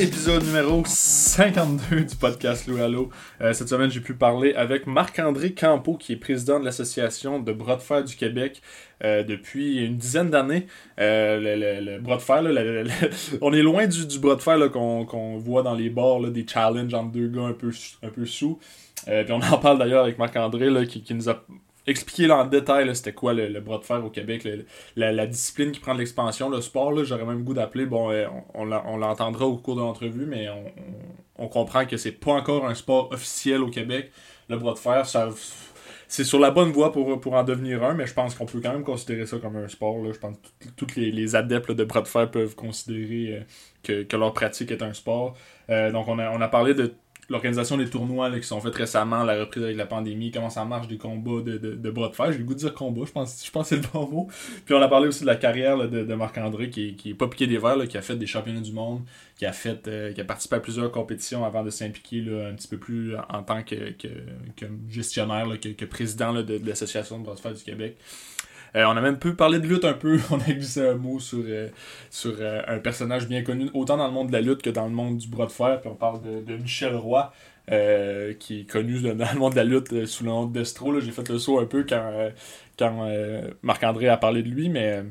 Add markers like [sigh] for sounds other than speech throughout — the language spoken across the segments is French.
Épisode numéro 52 du podcast Lou Allo. Euh, cette semaine, j'ai pu parler avec Marc-André Campo, qui est président de l'Association de bras de fer du Québec euh, depuis une dizaine d'années. Euh, le, bras de fer, on est loin du, du bras de fer qu'on voit dans les bars, des challenges entre deux gars un peu, un peu sous. puis on en parle d'ailleurs avec Marc-André qui, nous a expliquer en détail c'était quoi le, bras de fer au Québec, la, discipline qui prend de l'expansion, le sport, j'aurais même goût d'appeler, bon, euh, on, l'entendra au cours de l'entrevue, mais on, comprend que c'est pas encore un sport officiel au Québec. Le bras de fer, c'est sur la bonne voie pour, pour en devenir un, mais je pense qu'on peut quand même considérer ça comme un sport. Je pense que tous les, adeptes de bras de fer peuvent considérer euh, que, leur pratique est un sport. Euh, donc on a, on a parlé de l'organisation des tournois qui sont faits récemment, la reprise avec la pandémie, comment ça marche des combats de, de, bras de fer. J'ai le goût de dire combat, je pense, je pense que c'est le bon mot. Puis on a parlé aussi de la carrière de, de Marc-André qui, qui est pas piqué des verres, qui a fait des championnats du monde, qui a fait euh, qui a participé à plusieurs compétitions avant de s'impliquer un petit peu plus en tant que, que, gestionnaire, que, que, président de, l'association de bras de fer du Québec. Euh, on a même pu parler de lutte un peu. [laughs] On a glissé un mot sur, euh, sur euh, un personnage bien connu, autant dans le monde de la lutte que dans le monde du bras de fer. Puis on parle de, Michel Roy, qui est connu [laughs] dans le monde de la lutte sous le nom de Destro. J'ai fait le saut un peu quand, quand Marc-André a parlé de lui, mais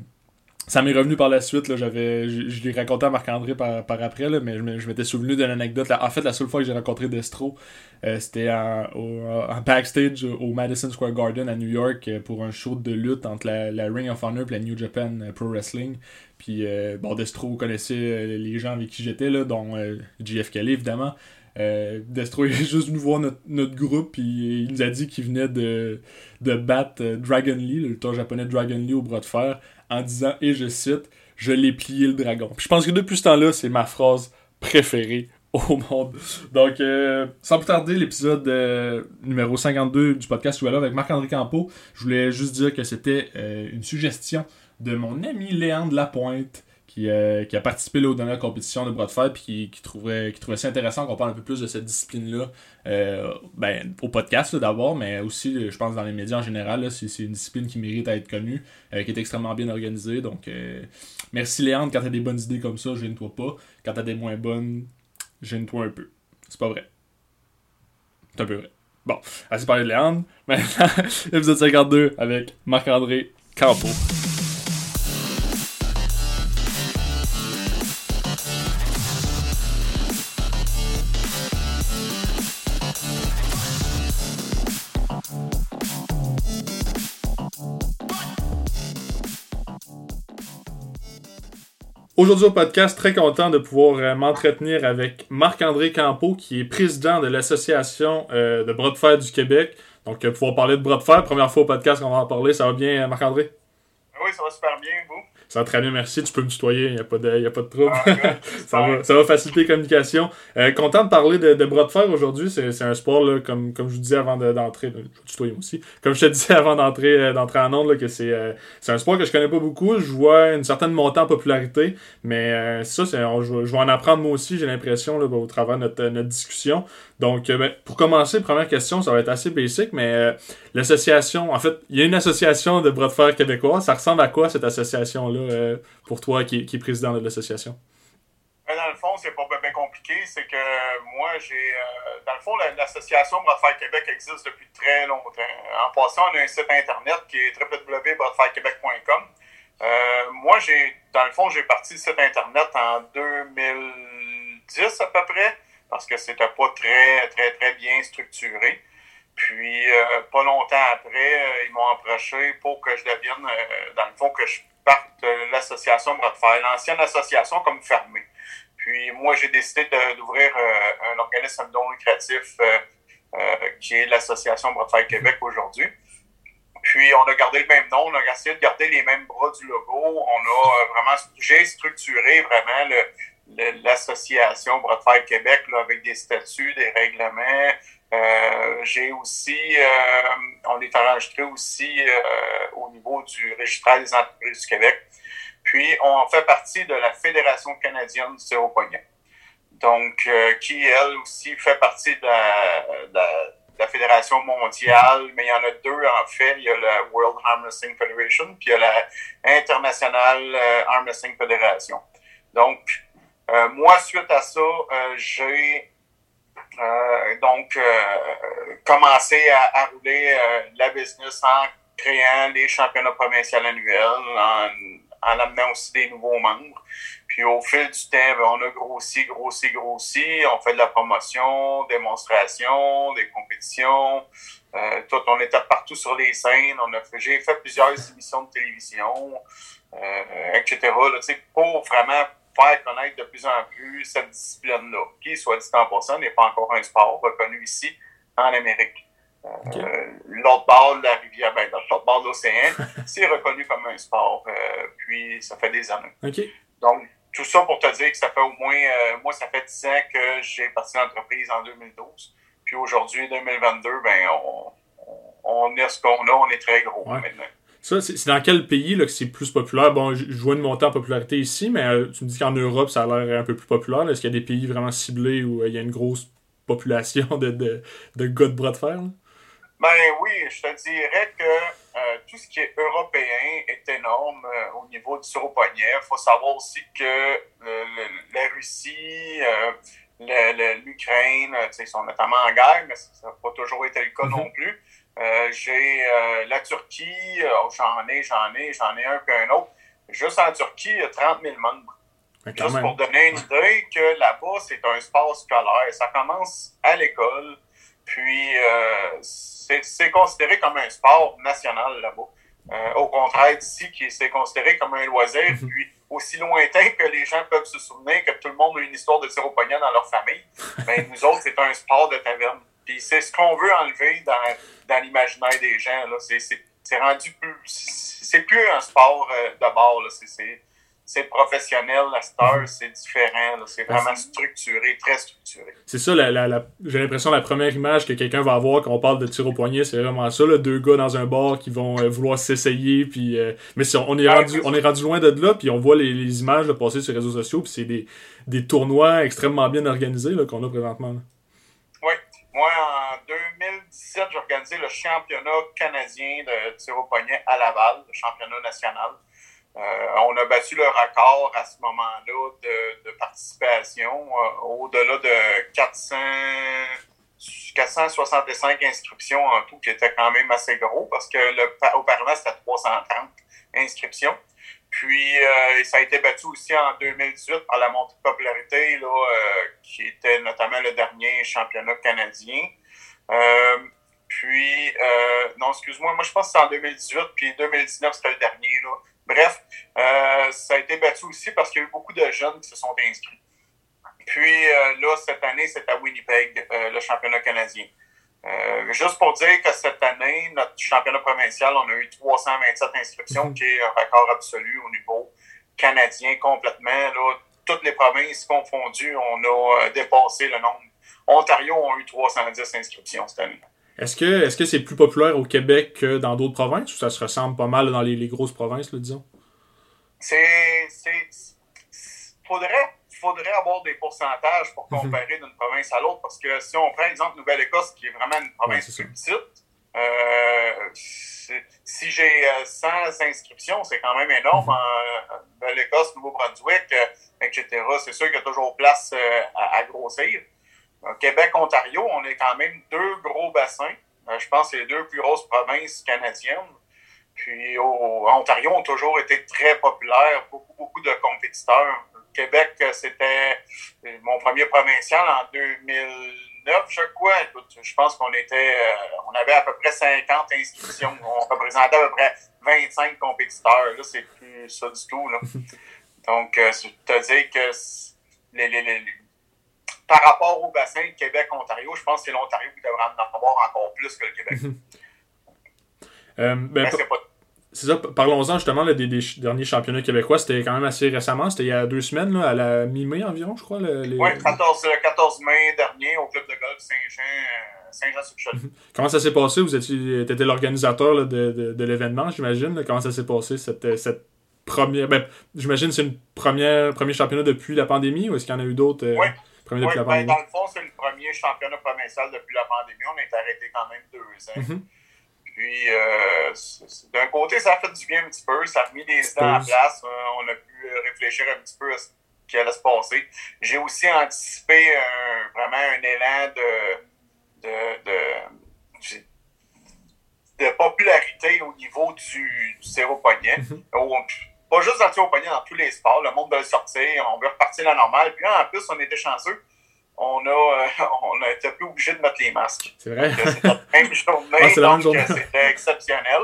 ça m'est revenu par la suite. Là, j'avais, je, l'ai raconté à Marc-André par, par après, là, mais je m'étais souvenu d'une anecdote. En fait, la seule fois que j'ai rencontré Destro, euh, c'était en, backstage au Madison Square Garden à New York euh, pour un show de lutte entre la, Ring of Honor et la New Japan Pro Wrestling. Puis, bon, Destro connaissait les gens avec qui j'étais, là, dont JF Kelly, évidemment. Destro [laughs] est juste venu voir notre, groupe puis il nous a dit qu'il venait de, de battre Dragon Lee, le lutteur japonais Dragon Lee au bras de fer en disant, et je cite, je l'ai plié le dragon. je pense que depuis ce temps-là, c'est ma phrase préférée au monde. Donc, euh, sans plus tarder, l'épisode euh, numéro 52 du podcast Voilà avec Marc-André Campo, je voulais juste dire que c'était euh, une suggestion de mon ami Léandre Lapointe euh, qui, a participé là, aux dernières compétitions de bras de fer puis qui, trouvait, qui trouvait ça intéressant qu'on parle un peu plus de cette discipline-là euh, ben, au podcast d'abord, mais aussi, je pense, dans les médias en général. C'est une discipline qui mérite à être connue, euh, qui est extrêmement bien organisée. Donc, merci Léandre, quand tu as des bonnes idées comme ça, gêne-toi pas. Quand tu as des moins bonnes, gêne-toi un peu. C'est pas vrai. C'est un peu vrai. Bon, assez parlé de Léandre. Maintenant, [laughs] épisode 52 avec Marc-André Campo. Aujourd'hui au podcast, très content de pouvoir euh, m'entretenir avec Marc-André Campo, qui est président de l'Association euh, de bras du Québec. Donc, euh, pouvoir parler de bras de première fois au podcast qu'on va en parler. Ça va bien, Marc-André? Oui, ça va super bien, vous? Ça va très bien, merci. Tu peux me tutoyer, il n'y a, pas de, a pas de trouble. Ah, [laughs] ça, va, ça va faciliter la communication. Euh, content de parler de, de bras de fer aujourd'hui. C'est un sport, là, comme, comme je vous disais avant d'entrer. De, je vais tutoyer aussi. Comme je te disais avant d'entrer euh, d'entrer en onde, là, que c'est euh, c'est un sport que je connais pas beaucoup. Je vois une certaine montée en popularité. Mais ça, je, je vais en apprendre moi aussi, j'ai l'impression, au travers de notre, notre discussion. Donc, ben, pour commencer, première question, ça va être assez basic, mais l'association, en fait, il y a une association de bras de québécois. Ça ressemble à quoi cette association-là? Euh, pour toi qui, qui, est président de l'association? Euh, dans le fond, c'est pas bien compliqué. C'est que moi, j'ai. Euh, dans le fond, l'association Bras Québec existe depuis très longtemps. En passant, on a un site internet qui est www.bradfairquebec.com. moi, j'ai. Dans le fond, j'ai parti le site internet en 2010 à peu près, parce que c'était pas très, très, très bien structuré. Puis, pas longtemps après, ils m'ont approché pour que je devienne, dans le fond, que je de l'association Bras l'ancienne association comme fermée. Puis moi, j'ai décidé d'ouvrir euh, un organisme non lucratif euh, euh, qui est l'association Bras Québec aujourd'hui. Puis on a gardé le même nom, on a essayé de garder les mêmes bras du logo. On a vraiment, j'ai structuré vraiment l'association de Fer Québec avec des statuts, des règlements, euh, j'ai aussi, euh, on est enregistré aussi euh, au niveau du registre des entreprises du Québec. Puis, on fait partie de la Fédération canadienne du séroponien. Donc, qui, elle aussi, fait partie de la, Fédération mondiale, mais il y en a deux, en fait. Il y a la World Arm Federation, puis il y a la International Arm Wrestling Federation. Donc, moi, suite à ça, j'ai donc commencé à, rouler la business en créant les championnats provinciaux annuels, en, en amenant aussi des nouveaux membres. Puis au fil du temps, ben, on a grossi, grossi, grossi. On fait de la promotion, démonstration, des compétitions. Euh, tout, on était partout sur les scènes. On a j'ai fait plusieurs émissions de télévision, euh, etc. Là, pour vraiment faire connaître de plus en plus cette discipline-là, qui, soit dit en passant, n'est pas encore un sport reconnu ici en Amérique. Euh, l'autre bord de la rivière, ben, l'autre bord de l'océan, [laughs] c'est reconnu comme un sport. Euh, puis ça fait des années. Donc, tout ça pour te dire que ça fait au moins, euh, moi, ça fait 10 ans que j'ai parti l'entreprise en 2012. Puis aujourd'hui, 2022, ben, on, on, est ce qu'on a, on est très gros maintenant. Ça, c'est dans quel pays là, que c'est plus populaire? Bon, je, vois une montée en popularité ici, mais tu me dis qu'en Europe, ça a l'air un peu plus populaire. Est-ce qu'il y a des pays vraiment ciblés où il y a une grosse population de, de, de gars de bras de fer? Ben oui, je te dirais que euh, tout ce qui est européen est énorme euh, au niveau du poignet. Il faut savoir aussi que la Russie, euh, l'Ukraine, ils sont notamment en guerre, mais ça n'a pas toujours été le cas mm-hmm. non plus. J'ai la Turquie, oh, j'en ai, j'en ai, j'en ai un puis un autre. Juste en Turquie, il y a 30 000 membres. Juste pour donner une idée que là-bas, c'est un sport scolaire. Ça commence à l'école. Puis, euh, c'est considéré comme un sport national là-bas. Euh, au contraire d'ici, qui c'est considéré comme un loisir, mhm. puis aussi lointain que les gens peuvent se souvenir que tout le monde a une histoire de tir au poignet dans leur famille, ben, [laughs] nous autres, c'est un sport de taverne. Puis c'est ce qu'on veut enlever dans, dans l'imaginaire des gens. C'est rendu plus... C'est plus un sport euh, de bord. C'est c'est professionnel, la star, mhm. c'est différent. C'est vraiment structuré, très structuré. C'est ça, la, la, j'ai l'impression la première image que quelqu'un va avoir quand on parle de tir au poignet, c'est vraiment ça, là, deux gars dans un bar qui vont euh, vouloir s'essayer. Puis, euh, mais si on, est rendu, on est rendu loin de là, puis on voit les, les images passer sur les réseaux sociaux, puis c'est des, des tournois extrêmement bien organisés là, qu'on a présentement. Moi, en 2017, j'ai organisé le championnat canadien de tir au poignet à Laval, le championnat national. Euh, on a battu le record à ce moment-là de, participation, euh, au-delà de 400, 465 inscriptions en tout, qui était quand même assez gros parce que le, auparavant, c'était 330 inscriptions. Puis, euh, ça a été battu aussi en 2018 par la montée de popularité, là, qui était notamment le dernier championnat canadien. puis, non, excuse-moi, moi je pense que c'est en 2018, puis 2019 c'était le dernier. Là. Bref, euh, ça a été battu aussi parce qu'il y a eu beaucoup de jeunes qui se sont inscrits. Puis euh, là, cette année, c'est à Winnipeg, euh, le championnat canadien. Juste pour dire que cette année, notre championnat provincial, on a eu 327 inscriptions, mhm. qui est un record absolu au niveau canadien complètement. Là, toutes les provinces confondues, on a dépassé le nombre. Ontario a eu 310 inscriptions cette année. Est-ce que est-ce que c'est plus populaire au Québec que dans d'autres provinces ou ça se ressemble pas mal dans les, grosses provinces, là, disons? C'est. Faudrait, faudrait avoir des pourcentages pour mhm. comparer d'une province à l'autre parce que si on prend l'exemple Nouvelle-Écosse, qui est vraiment une province plus petite, euh, si j'ai 100 euh, inscriptions, c'est quand même énorme. Mhm. Nouvelle-Écosse, Nouveau-Brunswick, euh, etc. C'est sûr qu'il y a toujours place à grossir. Québec, Ontario, on est quand même deux gros bassins. Euh, je pense que c'est les deux plus grosses provinces canadiennes. Puis au, Ontario ont toujours été très populaires, beaucoup, beaucoup de compétiteurs. Québec, c'était mon premier provincial en 2009, je crois. Je pense qu'on était, euh, on avait à peu près 50 inscriptions. On représentait à peu près 25 compétiteurs. Là, c'est plus ça du tout. [laughs] Donc, euh, je te dire que les, les, les par rapport au bassin Québec-Ontario, je pense que c'est l'Ontario qui devrait en avoir encore plus que le Québec. [laughs] euh, ben, c'est ça, parlons-en justement des, derniers championnats québécois. C'était quand même assez récemment, c'était il y a deux semaines, là, à la mi-mai environ, je crois. Le, Oui, 14, 14, mai dernier au club de golf Saint-Jean. Euh, Saint-Jean-sur-Chaudière. Comment ça s'est passé? Vous étiez l'organisateur de, de, de l'événement, j'imagine. Comment ça s'est passé, cette, cette première... Ben, j'imagine que c'est une première premier championnat depuis la pandémie ou est-ce qu'il y en a eu d'autres? Euh... Oui, oui, ben, dans le fond, c'est le premier championnat provincial depuis la pandémie. On est arrêté quand même deux ans. Mm-hmm. Puis, euh, d'un côté, ça a fait du bien un petit peu. Ça a mis des idées en place. Euh, on a pu réfléchir un petit peu qui allait se passer. J'ai aussi anticipé vraiment un élan de, de, de, popularité au niveau du, du. Mhm. Pas juste dans le zéro poignet, dans tous les sports. Le monde veut sortir, on veut repartir à la normale. Puis en plus, on était chanceux on a, euh, [laughs] on a été plus obligé de mettre les masques. C'est vrai? C'était la [laughs] même journée, ah, euh, c'était exceptionnel.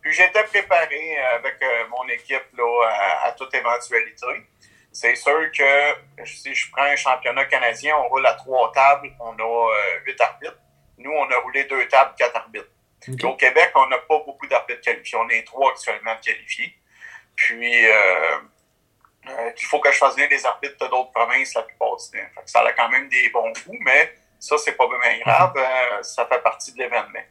Puis j'étais préparé avec euh, mon équipe là, à, toute éventualité. C'est sûr que si je prends un championnat canadien, on roule à trois tables, on a huit arbitres. Nous, on a roulé deux tables, quatre arbitres. Au Québec, on n'a pas beaucoup d'arbitres qualifiés. On est trois actuellement qualifiés. Puis, euh, qu'il faut que je fasse venir des arbitres d'autres provinces la plupart du temps. ça a quand même des bons coups, mais ça, c'est pas bien grave. Mhm. Euh, ça fait partie de l'événement.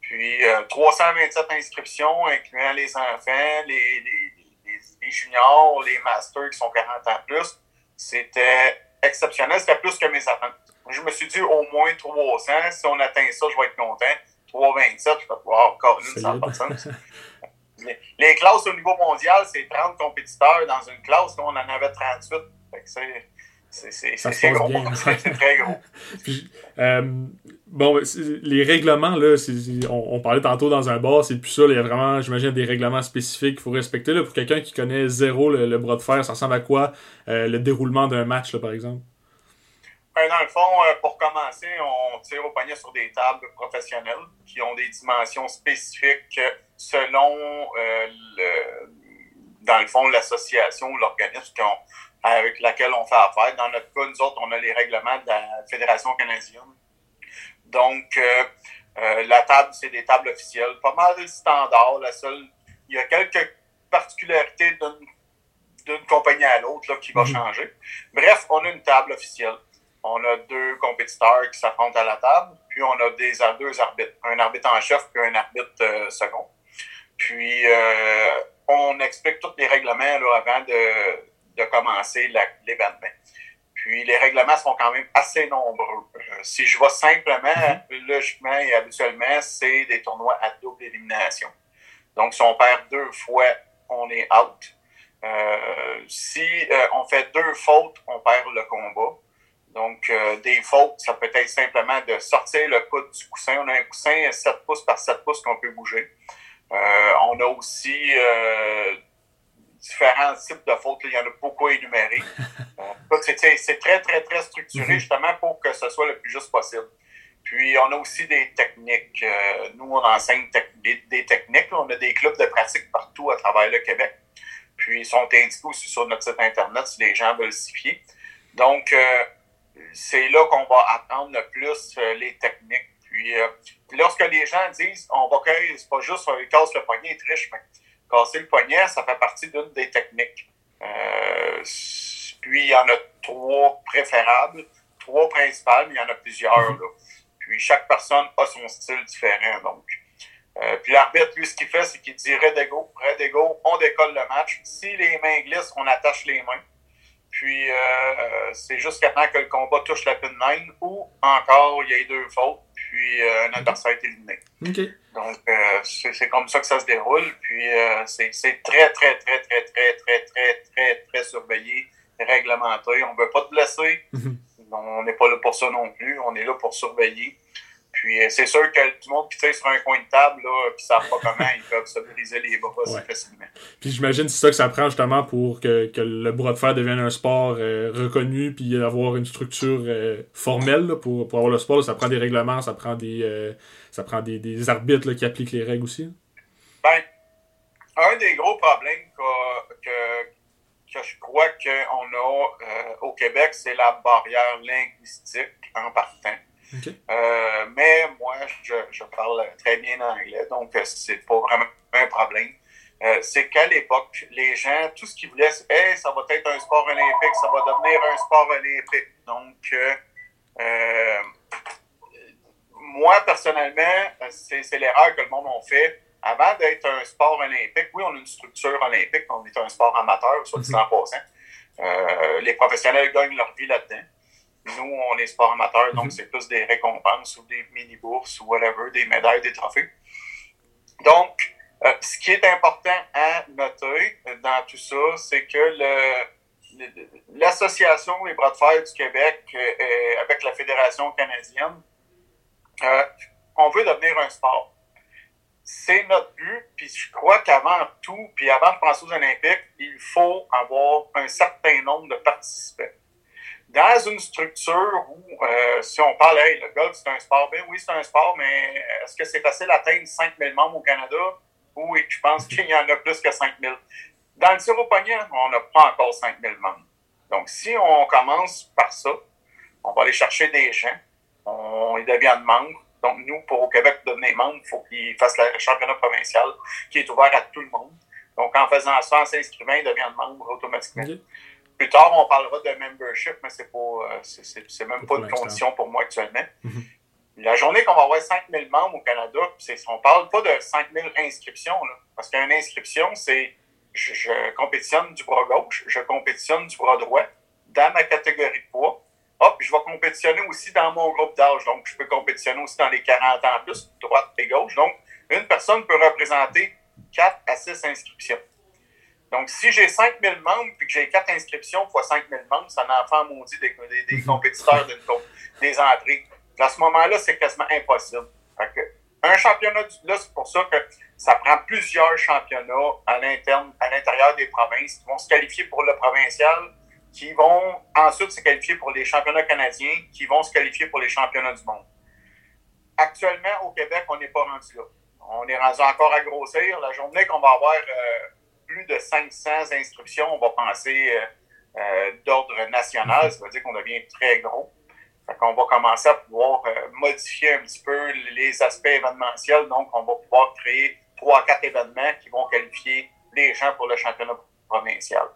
Puis 327 euh, inscriptions, incluant les enfants, les, les, juniors, les masters qui sont 40 ans plus. C'était exceptionnel. C'était plus que mes attentes. Je me suis dit au moins 300. Si on atteint ça, je vais être content. 327, je vais pouvoir encore une, ça n'a [laughs] les, classes au niveau mondial, c'est 30 compétiteurs dans une classe. Nous, on en avait 38. C'est gros. [laughs] C'est très gros. [laughs] Euh, bon, les règlements, là, on, parlait tantôt dans un bar, c'est plus ça. il y a vraiment, j'imagine, des règlements spécifiques qu'il faut respecter. Là, pour quelqu'un qui connaît zéro le, bras de fer, ça ressemble à quoi euh, le déroulement d'un match, là, par exemple? Ben, dans le fond, euh, pour commencer, on tire au panier sur des tables professionnelles qui ont des dimensions spécifiques selon, euh, le, dans le fond, l'association ou l'organisme avec laquelle on fait affaire. Dans notre cas, nous autres, on a les règlements de la Fédération canadienne. Donc, euh, euh, la table, c'est des tables officielles, pas mal standard. La seule, il y a quelques particularités d'une compagnie à l'autre qui va mhm. changer. Bref, on a une table officielle. On a deux compétiteurs qui s'affrontent à la table, puis on a des, deux arbitres, un arbitre en chef puis un arbitre second. Puis, euh, on explique tous les règlements avant de, commencer l'événement. Puis, les règlements sont quand même assez nombreux. Euh, si je vois simplement, mm-hmm. logiquement et habituellement, c'est des tournois à double élimination. Donc, si on perd deux fois, on est out. Euh, si on fait deux fautes, on perd le combat. Donc, des fautes, ça peut être simplement de sortir le coude du coussin. On a un coussin 7 pouces par 7 pouces qu'on peut bouger. Euh, on a aussi euh, différents types de fautes. Il y en a beaucoup énumérés. [laughs] Euh, c'est très, très, très structuré mhm. justement pour que ce soit le plus juste possible. Puis, on a aussi des techniques. nous, on enseigne des, techniques. On a des clubs de pratique partout à travers le Québec. Puis, ils sont indiqués aussi sur notre site Internet si les gens veulent s'y fier. Donc, c'est là qu'on va apprendre le plus les techniques euh, puis, lorsque les gens disent on va c'est pas juste on casse le poignet et triche, mais casser le poignet, ça fait partie d'une des techniques. Euh, puis il y en a trois préférables, trois principales, mais il y en a plusieurs. Mhm. Puis chaque personne a son style différent. Donc. Euh, puis l'arbitre, lui, ce qu'il fait, c'est qu'il dit red ego, red ego, on décolle le match. Si les mains glissent, on attache les mains. Puis c'est jusqu'à temps que le combat touche la pin line ou encore il y a deux fautes puis euh, un adversaire est éliminé. Donc, euh, c'est comme ça que ça se déroule. Puis, euh, c'est très, très, très, très, très, très, très, très, très surveillé, réglementé. On ne veut pas te blesser. Mhm. On n'est pas là pour ça non plus. On est là pour surveiller. Puis c'est sûr que tout le monde qui tire sur un coin de table, là, ne savent pas comment, ils peuvent se briser les bras assez facilement. Puis j'imagine c'est ça que ça prend justement pour que, que, le bras de fer devienne un sport euh, reconnu, puis avoir une structure euh, formelle pour, pour, avoir le sport. ça prend des règlements, ça prend des, euh, ça prend des, des arbitres qui appliquent les règles aussi. Ben, un des gros problèmes que, que, que je crois qu'on a au Québec, c'est la barrière linguistique en partant. Euh, mais moi, je, je, parle très bien anglais, donc euh, c'est pas vraiment un problème. Euh, c'est qu'à l'époque, les gens, tout ce qu'ils voulaient, c'est hey, ça va être un sport olympique, ça va devenir un sport olympique. Donc, moi, personnellement, c'est l'erreur que le monde a fait. Avant d'être un sport olympique, oui, on a une structure olympique, on est un sport amateur, soit dit en mhm. passant. les professionnels gagnent leur vie là-dedans. Nous, on est sport amateur, donc mhm. c'est plus des récompenses ou des mini-bourses ou whatever, des médailles, des trophées. Donc, euh, ce qui est important à noter dans tout ça, c'est que le, l'Association des bras de fer du Québec, euh, avec la Fédération canadienne, euh, on veut devenir un sport. C'est notre but, puis je crois qu'avant tout, puis avant de penser aux Olympiques, il faut avoir un certain nombre de participants. Dans une structure où, euh, si on parle, hey, le golf, c'est un sport, bien oui, c'est un sport, mais est-ce que c'est facile d'atteindre 5000 membres au Canada? Oui, je pense [laughs] qu'il y en a plus que 5000. Dans le tir au poignet, on n'a pas encore 5000 membres. Donc, si on commence par ça, on va aller chercher des gens, on, ils deviennent membres. Donc, nous, pour au Québec devenir membre, il faut qu'ils fassent le championnat provincial qui est ouvert à tout le monde. Donc, en faisant ça, en s'inscrivant, ils deviennent membres automatiquement. Plus tard, on parlera de membership, mais c'est pas, euh, c'est, même pas une condition pour moi actuellement. Mhm. La journée qu'on va avoir 5000 membres au Canada, on parle pas de 5000 inscriptions, là, parce qu'une inscription, c'est je, compétitionne du bras gauche, je compétitionne du bras droit dans ma catégorie de poids. Hop, je vais compétitionner aussi dans mon groupe d'âge. Donc, je peux compétitionner aussi dans les 40 ans plus, droite et gauche. Donc, une personne peut représenter 4 à 6 inscriptions. Donc, si j'ai 5000 membres puis que j'ai 4 inscriptions fois 5000 membres, ça en fait maudit des, des, compétiteurs des entrées. À ce moment-là, c'est quasiment impossible. un championnat, là, c'est pour ça que ça prend plusieurs championnats à l'interne, à l'intérieur des provinces qui vont se qualifier pour le provincial, qui vont ensuite se qualifier pour les championnats canadiens, qui vont se qualifier pour les championnats du monde. Actuellement, au Québec, on n'est pas rendu là. On est rendu encore à grossir. La journée qu'on va avoir euh, plus de 500 inscriptions, on va penser euh, euh, d'ordre national. Ça veut dire qu'on devient très gros. Fait qu'on va commencer à pouvoir modifier un petit peu les aspects événementiels. Donc, on va pouvoir créer trois, quatre événements qui vont qualifier les gens pour le championnat provincial.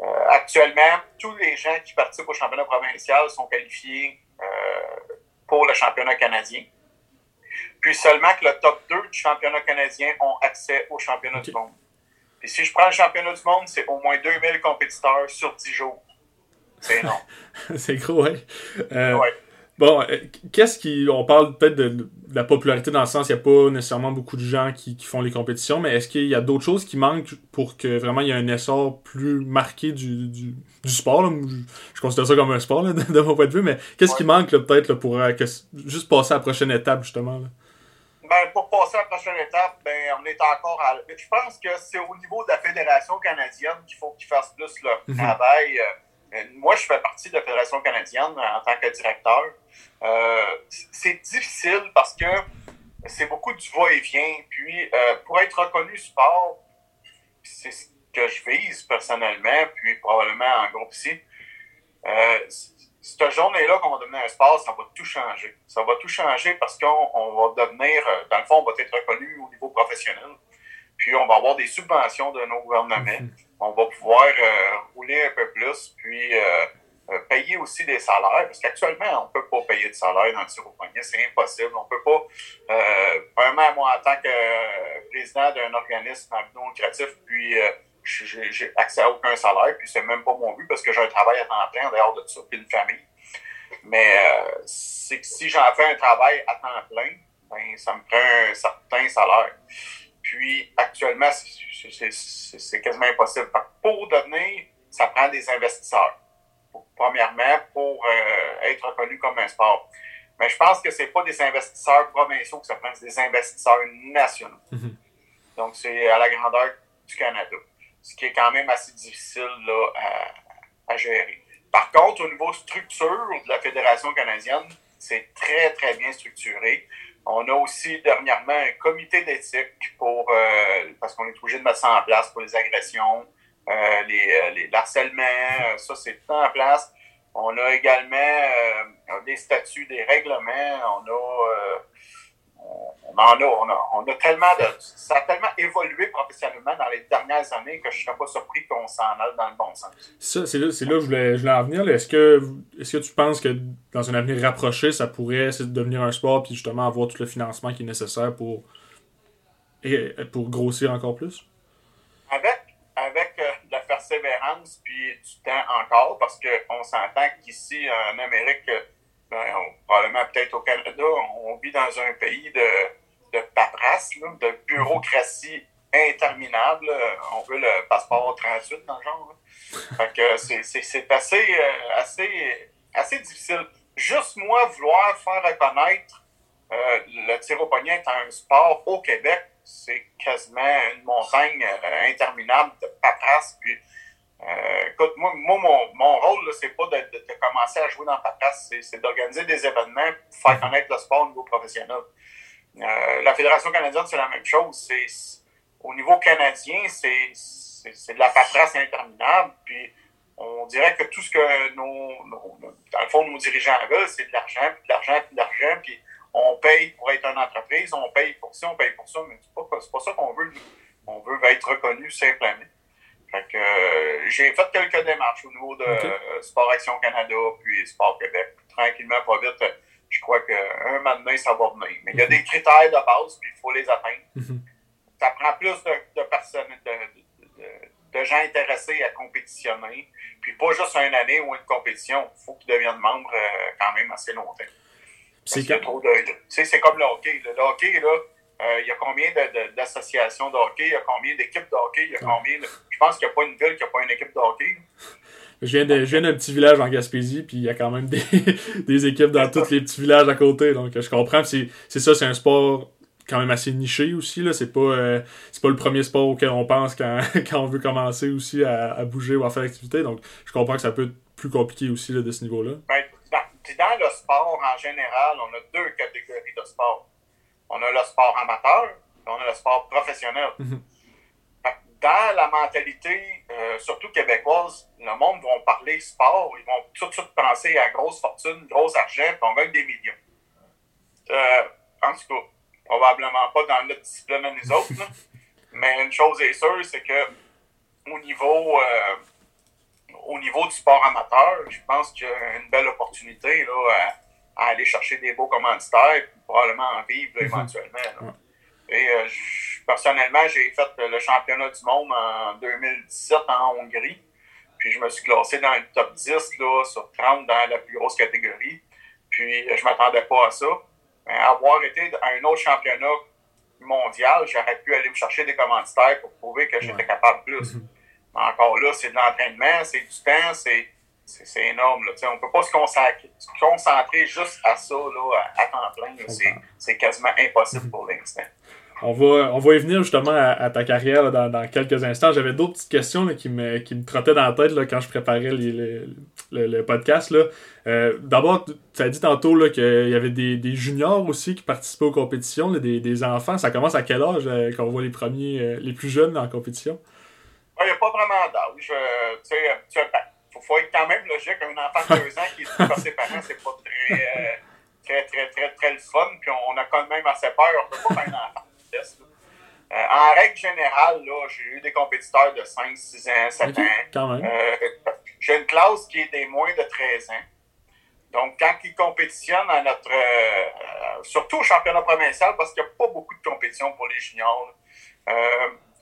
Euh, actuellement, tous les gens qui participent au championnat provincial sont qualifiés euh, pour le championnat canadien. Puis seulement que le top 2 du championnat canadien ont accès au championnat du monde. Puis si je prends le championnat du monde, c'est au moins 2000 compétiteurs sur 10 jours. C'est énorme. [laughs] c'est gros, hein? Euh, ouais. Bon, euh, qu'est-ce qui. On parle peut-être de, la popularité dans le sens, il n'y a pas nécessairement beaucoup de gens qui, font les compétitions, mais est-ce qu'il y a d'autres choses qui manquent pour que vraiment il y ait un essor plus marqué du, du, sport? Je, considère ça comme un sport [laughs] de, mon point de vue, mais qu'est-ce qui manque peut-être pour euh, juste passer à la prochaine étape, justement? Ben, pour passer à la prochaine étape, ben, on est encore à. Je pense que c'est au niveau de la Fédération canadienne qu'il faut qu'ils fassent plus leur mhm. travail. Euh, moi, je fais partie de la Fédération canadienne en tant que directeur. Euh, c'est difficile parce que c'est beaucoup du va-et-vient. Puis, euh, pour être reconnu sport, c'est ce que je vise personnellement, puis probablement en groupe aussi. Euh, cette journée-là qu'on va devenir un sport, ça va tout changer. Ça va tout changer parce qu'on va devenir, dans le fond, on va être reconnu au niveau professionnel. Puis on va avoir des subventions de nos gouvernements. Mm-hmm. On va pouvoir rouler un peu plus. Puis euh, payer aussi des salaires, parce qu'actuellement, on ne peut pas payer de salaire dans le tir au poignet, c'est impossible. On ne peut pas, euh, vraiment, moi, en tant que euh, président d'un organisme non lucratif, puis euh, j'ai accès à aucun salaire, puis c'est même pas mon but, parce que j'ai un travail à temps plein en dehors de ça, puis une famille. Mais c'est que si j'en fais un travail à temps plein, ben, ça me prend un certain salaire. Puis, actuellement, c'est quasiment impossible. Pour devenir, ça prend des investisseurs premièrement, pour euh, être reconnu comme un sport. Mais je pense que ce n'est pas des investisseurs provinciaux que ça prend, c'est des investisseurs nationaux. Mhm. Donc, c'est à la grandeur du Canada, ce qui est quand même assez difficile là, à, gérer. Par contre, au niveau structure de la Fédération canadienne, c'est très, très bien structuré. On a aussi dernièrement un comité d'éthique pour euh, parce qu'on est obligé de mettre ça en place pour les agressions, euh, les, euh, les harcèlements, euh, ça c'est tout en place. On a également des statuts, des règlements, on a on en a, on a, tellement de. Ça a tellement évolué professionnellement dans les dernières années que je ne serais pas surpris qu'on s'en aille dans le bon sens. Ça, c'est là, c'est là que je voulais, je voulais en venir. Est-ce que, est-ce que tu penses que dans un avenir rapproché, ça pourrait devenir un sport puis justement avoir tout le financement qui est nécessaire pour, pour grossir encore plus? Avec, avec persévérance puis du temps encore, parce qu'on s'entend qu'ici, en Amérique, ben, probablement peut-être au Canada, on vit dans un pays de, de paperasse, de bureaucratie interminable. On veut le passeport 38 dans le genre. Fait que c'est assez, assez, assez difficile. Juste moi, vouloir faire reconnaître le tir au poignet est un sport au Québec, c'est quasiment une montagne interminable de paperasse. Euh, écoute, moi, moi mon, mon, rôle, c'est pas de, de, de, commencer à jouer dans ta place, c'est d'organiser des événements pour faire connaître le sport au niveau professionnel. Euh, la Fédération canadienne, c'est la même chose. Au niveau canadien, c'est de la paperasse interminable. Puis on dirait que tout ce que nos, nos dans le fond, nos dirigeants veulent, c'est de l'argent, puis de l'argent, puis de l'argent. Puis on paye pour être une entreprise, on paye pour ça, on paye pour ça, mais c'est pas, pas ça qu'on veut. On veut être reconnu simplement. Fait que euh, j'ai fait quelques démarches au niveau de euh, Sport Action Canada puis Sport Québec. Tranquillement, pas vite, je crois qu'un donné, ça va venir. Mais il y a mhm. des critères de base, puis il faut les atteindre. Mhm. Ça prend plus de, personnes, de, gens intéressés à compétitionner. Puis pas juste une année ou une compétition. Il faut qu'ils deviennent membres euh, quand même assez longtemps. C'est comme le hockey. Le hockey, là, il y a combien d'associations de, hockey, il y a combien d'équipes de hockey, il y a combien de je pense qu'il n'y a pas une ville qui n'a pas une équipe de hockey. Je viens, d'un petit village en Gaspésie, puis il y a quand même des, [laughs] des équipes dans tous les petits villages à côté. Donc je comprends. C'est ça, c'est un sport quand même assez niché aussi. Là. C'est pas, euh, pas le premier sport auquel on pense quand, [laughs] quand on veut commencer aussi à, à, bouger ou à faire l'activité. Donc je comprends que ça peut être plus compliqué aussi là, de ce niveau-là. Ben, dans, dans, le sport en général, on a deux catégories de sport. On a le sport amateur et on a le sport professionnel. Mhm dans la mentalité, euh, surtout québécoise, le monde va parler sport, ils vont tout de suite penser à grosse fortune, gros argent, puis on gagne des millions. Euh, en tout cas, probablement pas dans notre discipline les autres, [laughs] mais une chose est sûre, c'est que au niveau, euh, au niveau du sport amateur, je pense qu'il y a une belle opportunité là, à, aller chercher des beaux commanditaires et probablement en vivre mhm. éventuellement. Et personnellement, j'ai fait le championnat du monde en 2017 en Hongrie. Puis je me suis classé dans le top 10 là, sur 30 dans la plus grosse catégorie. Puis je m'attendais pas à ça. Mais avoir été à un autre championnat mondial, j'aurais pu aller me chercher des commanditaires pour prouver que j'étais capable de plus. Mhm. Mais encore là, c'est de l'entraînement, c'est du temps, c'est c'est énorme. Là. On ne peut pas se concentrer, concentrer, juste à ça là, à, temps plein. C'est quasiment impossible mhm. pour l'instant. On va, on va y venir justement à, ta carrière dans, dans, quelques instants. J'avais d'autres petites questions là, qui, me, qui me trottaient dans la tête là, quand je préparais les, le, podcast. Euh, D'abord, tu as dit tantôt qu'il y avait des, des, juniors aussi qui participaient aux compétitions, des, des, enfants. Ça commence à quel âge euh, qu'on voit les premiers, euh, les plus jeunes en compétition? Il n'y a pas vraiment d'âge. Euh, tu sais, il faut, être quand même logique. Un enfant de 2 ans qui est par ses parents, c'est pas très, très, très, très, très, le fun. Puis on, a quand même assez peur. On peut pas faire un enfant euh, en règle générale, j'ai eu des compétiteurs de 5, 6 ans, 7 ans. Euh, j'ai une classe qui est des moins de 13 ans. Donc, quand ils compétitionnent à notre. Euh, surtout au championnat provincial, parce qu'il n'y a pas beaucoup de compétition pour les juniors.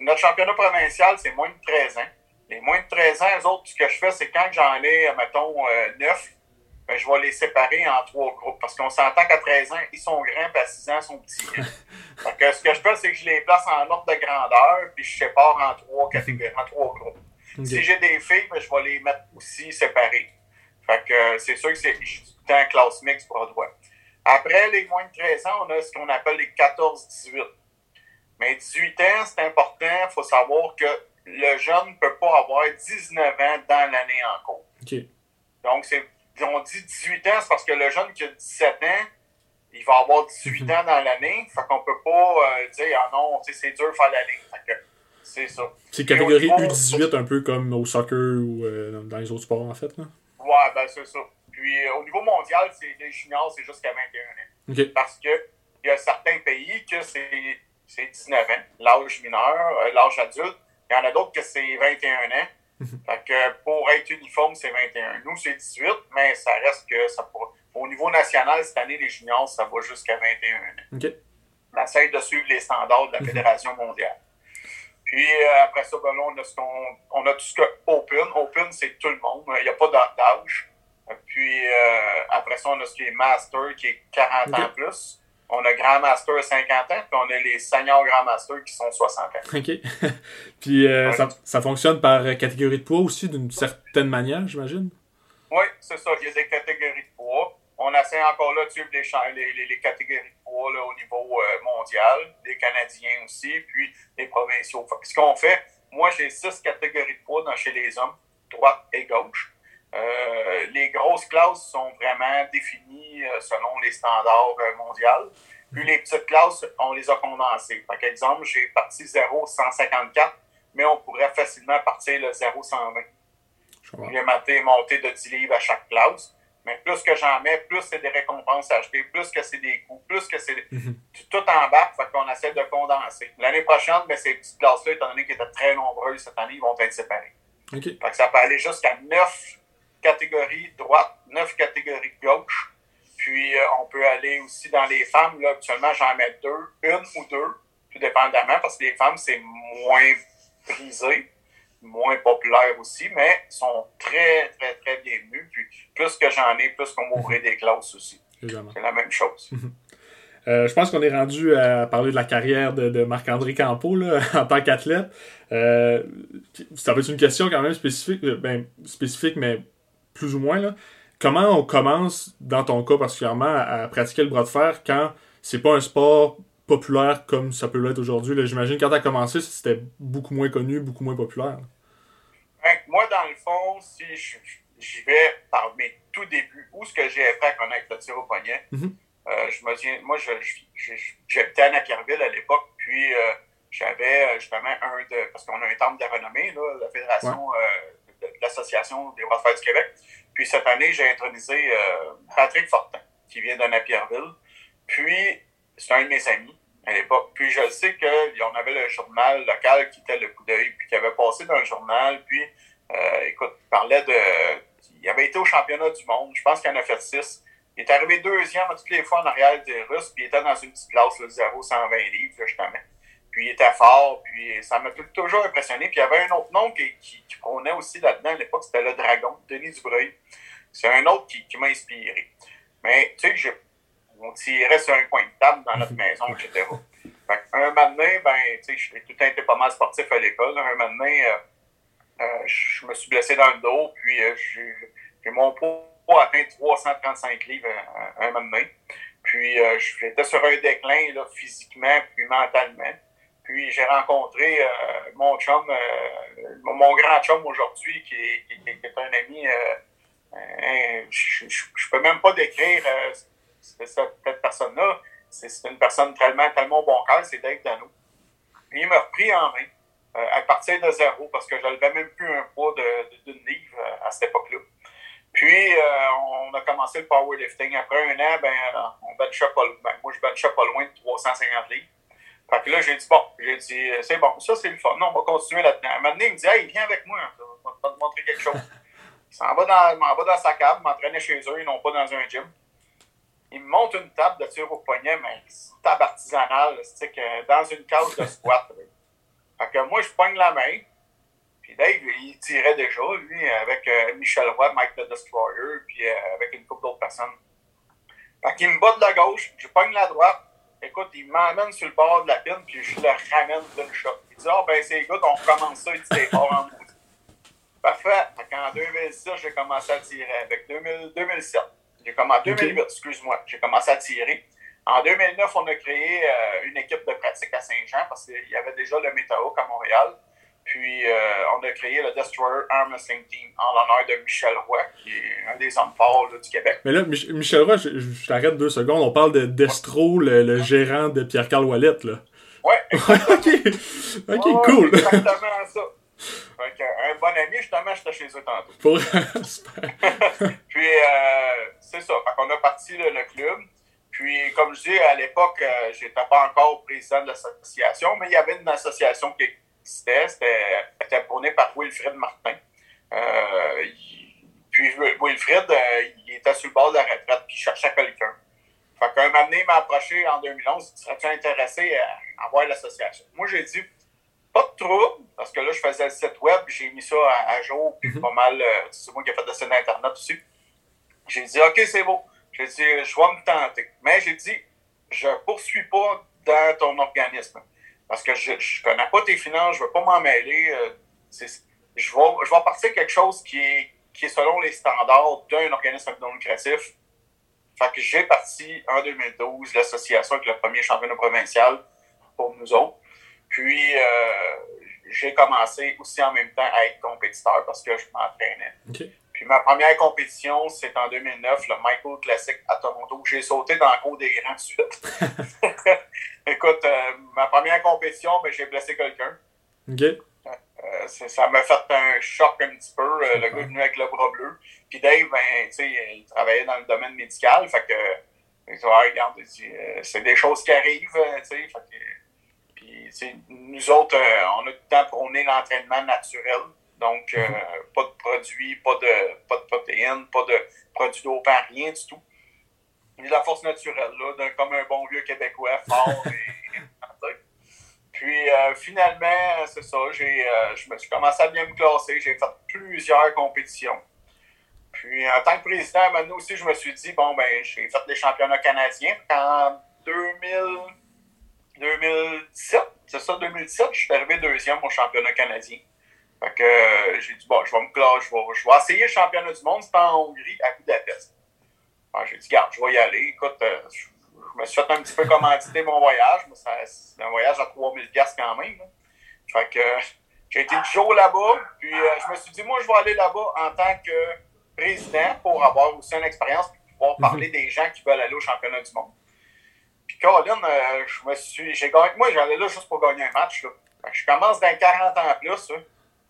notre championnat provincial, c'est moins de 13 ans. Les moins de 13 ans, eux autres, ce que je fais, c'est quand j'en ai, mettons, 9, ben, je vais les séparer en trois groupes. Parce qu'on s'entend qu'à 13 ans, ils sont grands, puis à 6 ans, ils sont petits. [laughs] que ce que je fais, c'est que je les place en ordre de grandeur, puis je sépare en trois catégories, en trois groupes. Si j'ai des filles, ben, je vais les mettre aussi séparées. Fait que c'est sûr que c'est en classe mixte Broadway. Après les moins de 13 ans, on a ce qu'on appelle les 14-18. Mais 18 ans, c'est important, il faut savoir que le jeune ne peut pas avoir 19 ans dans l'année en cours. Donc, c'est on dit 18 ans, c'est parce que le jeune qui a 17 ans, il va avoir 18 mhm. ans dans l'année. Fait qu'on peut pas euh, dire, ah non, c'est dur de faire la ligne. c'est ça. C'est catégorie U18 un peu comme au soccer ou euh, dans les autres sports, en fait. Là. Ouais, ben c'est ça. Puis euh, au niveau mondial, les juniors, c'est jusqu'à 21 ans. Parce que il y a certains pays que c'est 19 ans, l'âge mineur, l'âge adulte. Il y en a d'autres que c'est 21 ans. fait que pour être uniforme, c'est 21. Nous, c'est 18, mais ça reste que ça pour, au niveau national, cette année, les juniors, ça va jusqu'à 21 ans. On essaie de suivre les standards de la mhm. Fédération mondiale. Puis euh, après ça, ben on, a ce on a tout ce que Open. Open, c'est tout le monde. Il n'y a pas d'âge. Puis euh, après ça, on a ce qui est Master, qui est 40 ans plus. On a Grand Master 50 ans, puis on a les Senior Grand Master qui sont 60 ans. OK. [laughs] puis euh, ça, ça, fonctionne par catégorie de poids aussi, d'une certaine manière, j'imagine? Oui, c'est ça. Il y a des catégories de poids. On essaie encore là de suivre les, les, les, catégories de poids là, au niveau euh, mondial, les Canadiens aussi, puis les provinciaux. ce qu'on fait, moi, j'ai six catégories de poids dans, chez les hommes, droite et gauche. Euh, les grosses classes sont vraiment définies euh, selon les standards mondiaux. Puis les petites classes, on les a condensées. Par exemple, j'ai parti 0,154, mais on pourrait facilement partir le 0,120. J'ai maté monté de 10 livres à chaque classe. Mais plus que j'en mets, plus c'est des récompenses à acheter, plus que c'est des coûts, plus que c'est mhm. tout en bas, fait qu'on essaie de condenser. L'année prochaine, ben, ces petites classes-là, étant donné qu'elles étaient très nombreuses cette année, ils vont être séparées. Fait que ça peut aller jusqu'à 9 catégories droite, 9 catégories gauche. Puis euh, on peut aller aussi dans les femmes, là, actuellement j'en mets deux, une ou deux, tout dépendamment, parce que les femmes, c'est moins brisé moins populaires aussi, mais sont très, très, très bienvenus. Puis plus que j'en ai, plus qu'on m'ouvrait des classes aussi. C'est la même chose. [laughs] Euh, je pense qu'on est rendu à parler de la carrière de, Marc-André Campo là, [laughs] en tant qu'athlète. Euh, ça va être une question quand même spécifique, euh, ben, spécifique, mais plus ou moins. Là. Comment on commence, dans ton cas particulièrement, à, pratiquer le bras de fer quand c'est pas un sport populaire comme ça peut l'être aujourd'hui? J'imagine quand tu as commencé, c'était beaucoup moins connu, beaucoup moins populaire. Ben, moi, dans le fond, si j'y vais par mes tout débuts, où ce que j'ai à connaître le tir au poignet, mhm. euh, je me souviens, moi, j'habitais à Napierville à l'époque, puis euh, j'avais euh, justement un de, parce qu'on a un temple de renommée, là, la Fédération l'Association des droits de du Québec. Puis cette année, j'ai intronisé Patrick Fortin, qui vient de Napierville. Puis, c'est un de mes amis à l'époque. Puis je sais qu'on avait le journal local qui était le coup d'œil, puis qui avait passé dans le journal, puis euh, écoute, il parlait de. Il avait été au championnat du monde, je pense qu'il en a fait six. Il est arrivé deuxième toutes les fois en arrière des Russes, puis il était dans une petite classe, le 0 120 livres, justement. Puis il était fort, puis ça m'a toujours impressionné. Puis il y avait un autre nom qui, qui, prônait aussi là-dedans à l'époque, c'était le Dragon, Denis Dubreuil. C'est un autre qui, qui m'a inspiré. Mais tu sais, on tirait sur un coin de table dans notre [laughs] maison, etc. Fait un donné, ben, tu sais, tout été pas mal sportif à l'école. Un donné, euh, euh, je me suis blessé dans le dos, puis euh, j'ai mon poids atteint 335 livres un donné. Puis j'étais sur un déclin là, physiquement puis mentalement. Puis j'ai rencontré mon chum, mon grand chum aujourd'hui, qui, est un ami. je ne peux même pas décrire cette personne-là, c'est une personne tellement, tellement bon cœur, c'est Dave Dano. il m'a repris en main euh, à partir de zéro parce que je n'avais même plus un poids d'une livre euh, à cette époque-là. Puis, euh, on a commencé le powerlifting. Après un an, ben, on benchait pas, ben, moi, je benchais pas loin de 350 livres. Fait que là, j'ai dit, bon, j'ai dit, c'est bon, ça, c'est le fun. Non, on va continuer là-dedans. À un moment donné, il me dit, hey, viens avec moi, on va te montrer quelque chose. [laughs] il s'en va dans, va dans sa cave, m'entraîner chez eux, non pas dans un gym il me monte une table de tir au poignet, mais table artisanale, c'est que dans une case de squat. fait que moi, je pogne la main, puis Dave, il tirait déjà, lui, avec euh, Michel Roy, Mike the Destroyer, puis euh, avec une couple d'autres personnes. Fait qu'il me bat de la gauche, je pogne la droite, écoute, il m'emmène sur le bord de la pine, puis je le ramène d'une shot. Il dit, ah, oh, ben c'est good, on recommence ça, il dit, t'es fort en bout. Parfait. Fait qu'en 2006, j'ai commencé à tirer. Avec 2000, 2007. J'ai commencé en 2008, excuse-moi, j'ai commencé à tirer. En 2009, on a créé euh, une équipe de pratique à Saint-Jean parce qu'il y avait déjà le Météo à Montréal. Puis, euh, on a créé le Destroyer Arm Wrestling Team en l'honneur de Michel Roy, qui est un des hommes forts du Québec. Mais là, Michel Roy, je, t'arrête deux secondes. On parle de Destro, le, gérant de Pierre-Carl Wallet, là. Ouais. [laughs] ok. Ok, cool. Exactement ça. un bon ami, justement, j'étais chez eux tantôt. [laughs] Pour... [laughs] Puis, euh, c'est ça. Fait qu'on a parti le, club. Puis, comme je dis, à l'époque, euh, j'étais pas encore président de l'association, mais il y avait une association qui existait. C'était prôné par Wilfred Martin. Euh, puis, Wilfred, il était sur le bord de la retraite, puis il cherchait quelqu'un. Fait qu'un moment donné, il m'a approché en 2011, serais-tu intéressé à, voir l'association? Moi, j'ai dit, pas de trouble, parce que là, je faisais le site web, j'ai mis ça à, jour, puis mhm. pas mal, c'est moi qui ai fait le site Internet aussi. J'ai dit, OK, c'est beau. J'ai dit, je vais me tenter. Mais j'ai dit, je ne poursuis pas dans ton organisme. Parce que je ne connais pas tes finances, je ne veux pas m'en mêler. Euh, je, vais, je vais partir quelque chose qui est, qui est selon les standards d'un organisme non lucratif. Fait que j'ai parti en 2012 l'association avec le premier championnat provincial pour nous autres. Puis, euh, j'ai commencé aussi en même temps à être compétiteur parce que je m'entraînais. Puis ma première compétition, c'est en 2009, le Michael Classic à Toronto. J'ai sauté dans le cours des grands [laughs] suites. [laughs] Écoute, euh, ma première compétition, ben, j'ai blessé quelqu'un. Euh, ça m'a fait un choc un petit peu. Euh, le gars est venu avec le bras bleu. Puis Dave, ben, il travaillait dans le domaine médical. Fait que, regarde, c'est des choses qui arrivent. Fait puis, nous autres, on a tout le temps prôné l'entraînement naturel. Donc, euh, mhm. pas de produits, pas de, pas de protéines, pas de produits dopants, rien du tout. de la force naturelle, là, comme un bon vieux Québécois, fort [laughs] et, Puis euh, finalement, c'est ça, j'ai, euh, je me suis commencé à bien me classer. J'ai fait plusieurs compétitions. Puis en tant que président, maintenant aussi, je me suis dit, bon, ben, j'ai fait les championnats canadiens. En 2000, 2017, c'est ça, 2017, je suis arrivé deuxième au championnat canadien. Fait que euh, j'ai dit, bon, je vais me classer, je vais, je vais essayer le championnat du monde, c'est en Hongrie, à Budapest. j'ai dit, garde, je vais y aller. Écoute, euh, je, me suis fait un petit peu commanditer mon voyage, mais c'est un voyage à 3000 quand même. Fait que j'ai été du jour là-bas, puis euh, je me suis dit, moi, je vais aller là-bas en tant que président pour avoir aussi une expérience pour pouvoir mhm. parler des gens qui veulent aller au championnat du monde. Puis Colin, je me suis. J'ai gagné. Moi, j'allais là juste pour gagner un match. Là. je commence dans 40 ans plus.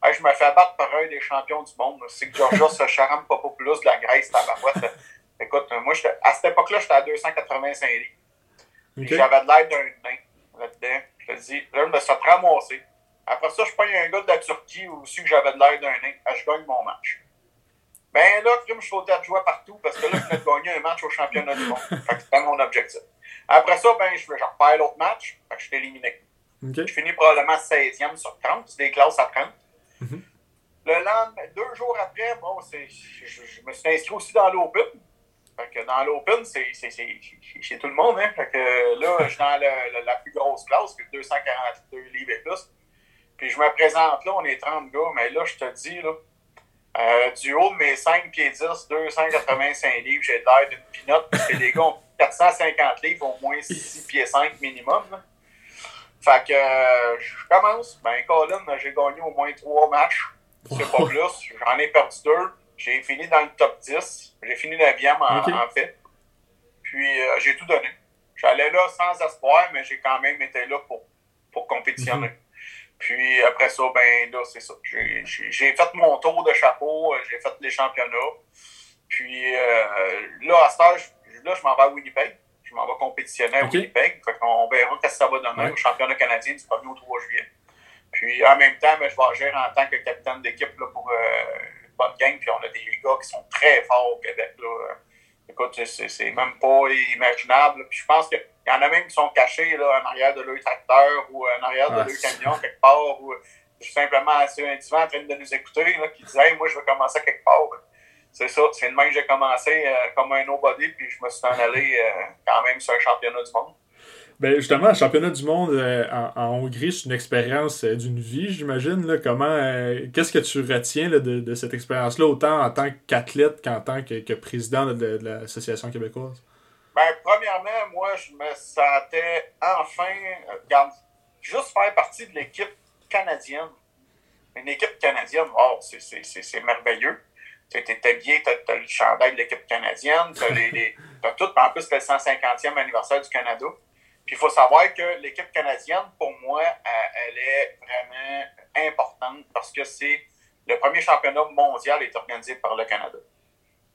Je me fais battre par un des champions du monde. C'est que Georgios Charam Popopoulos de la Grèce, tabarouette. [laughs] Écoute, moi, à cette époque-là, j'étais à 285 livres. J'avais de l'air d'un nain là-dedans. Je te dis, là, je me suis ramassé. Après ça, je prends un gars de la Turquie aussi que j'avais de l'air d'un nain. Ah, je gagne mon match. Ben là, je sautais de joie partout parce que là, je venais de gagner un match au championnat du monde. c'était mon objectif. Après ça, ben, je, repère l'autre match. Fait que je suis éliminé. Je finis probablement 16e sur 30. C'est des classes à 30. Mhm. Le lendemain, deux jours après, bon, je, me suis inscrit aussi dans l'Open. dans l'Open, c'est chez tout le monde. Hein? que là, je suis dans la plus grosse classe, que 242 livres et plus. Puis je me présente là, on est 30 gars, mais là, je te dis, euh, du haut de mes 5 pieds 10, 285 livres, j'ai l'air d'une pinotte, parce que les gars ont 450 livres, au moins 6 pieds 5 minimum. Fait que euh, je commence. Ben, Colin, j'ai gagné au moins trois matchs. C'est pas plus. J'en ai perdu deux. J'ai fini dans le top 10. J'ai fini la en, en fait. Puis euh, j'ai tout donné. J'allais là sans espoir, mais j'ai quand même été là pour, pour compétitionner. Mhm. Puis après ça, ben là, c'est ça. J'ai fait mon tour de chapeau, euh, j'ai fait les championnats. Puis là, à ce stage, là, je m'en vais à Winnipeg je m'en vais compétitionner à Winnipeg. On verra ce que ça va donner au championnat canadien du 1er au 3 juillet. Puis en même temps, ben, je vais agir en tant que capitaine d'équipe pour euh, une bonne gang. Puis on a des gars qui sont très forts au Québec. Là. Écoute, c'est même pas imaginable. Puis je pense qu'il y en a même qui sont cachés là, en arrière de leur tracteur ou en arrière de leur camion quelque part. Ou simplement un divan en train de nous écouter, là, qui disaient Moi, je vais commencer quelque part c'est ça. C'est même que j'ai commencé euh, comme un nobody, puis je me suis en allé euh, quand même sur un championnat du monde. Ben justement, le championnat du monde euh, en, Hongrie, c'est une expérience d'une vie, j'imagine. Comment qu'est-ce que tu retiens de, de, cette expérience-là, autant en tant qu'athlète qu'en tant que, président de, l'Association québécoise? Ben, premièrement, moi, je me sentais enfin, regarde, juste faire partie de l'équipe canadienne. Une équipe canadienne, wow, c'est merveilleux. Tu es habillé, tu as, le chandail de l'équipe canadienne, tu as, les, [laughs] tout. En plus, c'est le 150e anniversaire du Canada. Puis il faut savoir que l'équipe canadienne, pour moi, elle est vraiment importante parce que c'est le premier championnat mondial est organisé par le Canada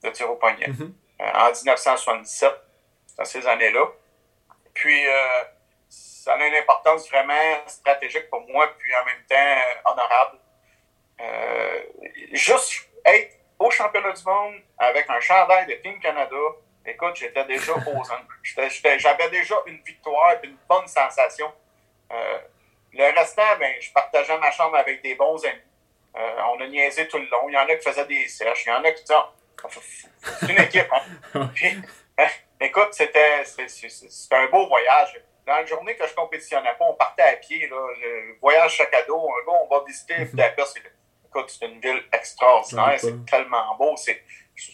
de tir au poignet mm-hmm. euh, en 1977, dans ces années-là. Puis euh, ça a une importance vraiment stratégique pour moi, puis en même temps honorable. Euh, juste être au championnat du monde avec un chandail de Team Canada, écoute, j'étais déjà [laughs] posant. J'avais déjà une victoire et une bonne sensation. Euh, le restant, ben, je partageais ma chambre avec des bons amis. Euh, on a niaisé tout le long. Il y en a qui faisaient des sèches. Il y en a qui disaient, c'est une équipe. Hein? [laughs] Puis, hein, écoute, c'était un beau voyage. Dans la journée que je compétitionnais pas, on partait à pied. Là, voyage chaque ado. Un gars, on va visiter Budapest. [laughs] écoute, c'est une ville extraordinaire. C'est tellement beau. C'est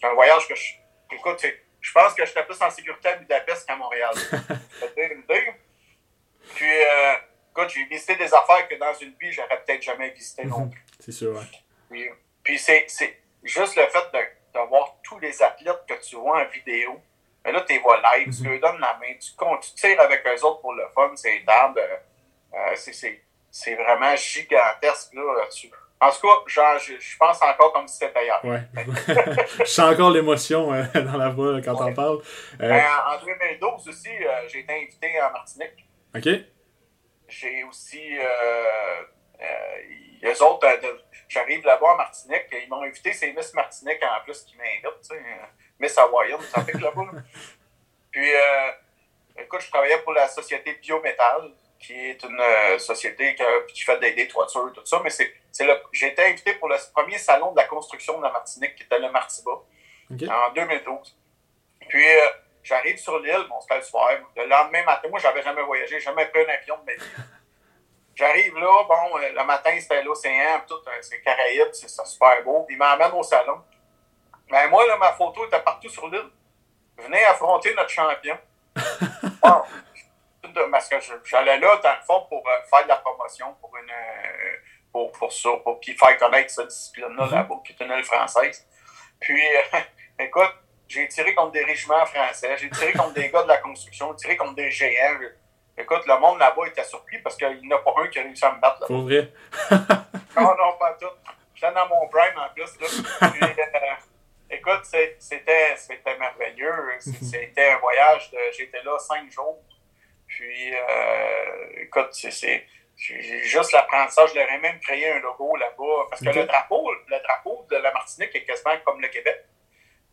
un voyage que je. Écoute, je pense que j'étais plus en sécurité à Budapest qu'à Montréal. [laughs] Puis, euh, écoute, j'ai visité des affaires que dans une vie, j'aurais peut-être jamais visité non mhm. plus. C'est sûr, ouais. Puis, puis c'est juste le fait d'avoir tous les athlètes que tu vois en vidéo. Mais là, tu les vois live, tu mhm. leur donnes la main, tu, tu tires avec eux autres pour le fun, c'est énorme. Euh, c'est vraiment gigantesque. Là, dessus en tout cas, genre, je, je, pense encore comme si c'était hier. Ouais. [laughs] je sens encore l'émotion euh, [laughs] dans la voix quand on parle. Euh... Ben, en 2012 aussi, euh, j'ai été invité en Martinique. OK. J'ai aussi. Euh, les autres, j'arrive là-bas en Martinique, ils m'ont invité, c'est Miss Martinique en plus qui m'invite, tu sais. Miss Hawaïenne, ça fait que là-bas. [laughs] Puis, écoute, je travaillais pour la société Biométal qui est une euh, société qui, fait des, des, toitures, tout ça. Mais c'est, j'ai été invité pour le premier salon de la construction de la Martinique, qui était le Martiba, en 2012. Puis, euh, j'arrive sur l'île, bon, c'était le soir. Le lendemain matin, moi, j'avais jamais voyagé, jamais pris un avion de ma vie. [laughs] J'arrive là, bon, euh, le matin, c'était l'océan, tout, c'est Caraïbes, c'est super beau. Puis, il m'emmène au salon. Mais moi, là, ma photo était partout sur l'île. Venez affronter notre champion. [laughs] parce que j'allais là, dans le fond, pour euh, faire de la promotion pour une euh, pour, pour ça, pour puis faire connaître cette discipline-là là-bas, qui est une île française. Puis, euh, [laughs] écoute, j'ai tiré contre des régiments français, j'ai tiré contre des gars de la construction, j'ai tiré contre des géants. Écoute, le monde là-bas était surpris parce qu'il n'y en a pas un qui a réussi à me battre. Là Pour vrai? [laughs] non, non, pas tout. J'étais dans mon prime en plus. Là. Puis, écoute, c'était merveilleux. Mm-hmm. C'était un voyage. J'étais là cinq jours. Puis, euh, écoute, c'est juste l'apprentissage. Je leur ai même créé un logo là-bas. Parce que le drapeau le drapeau de la Martinique est quasiment comme le Québec.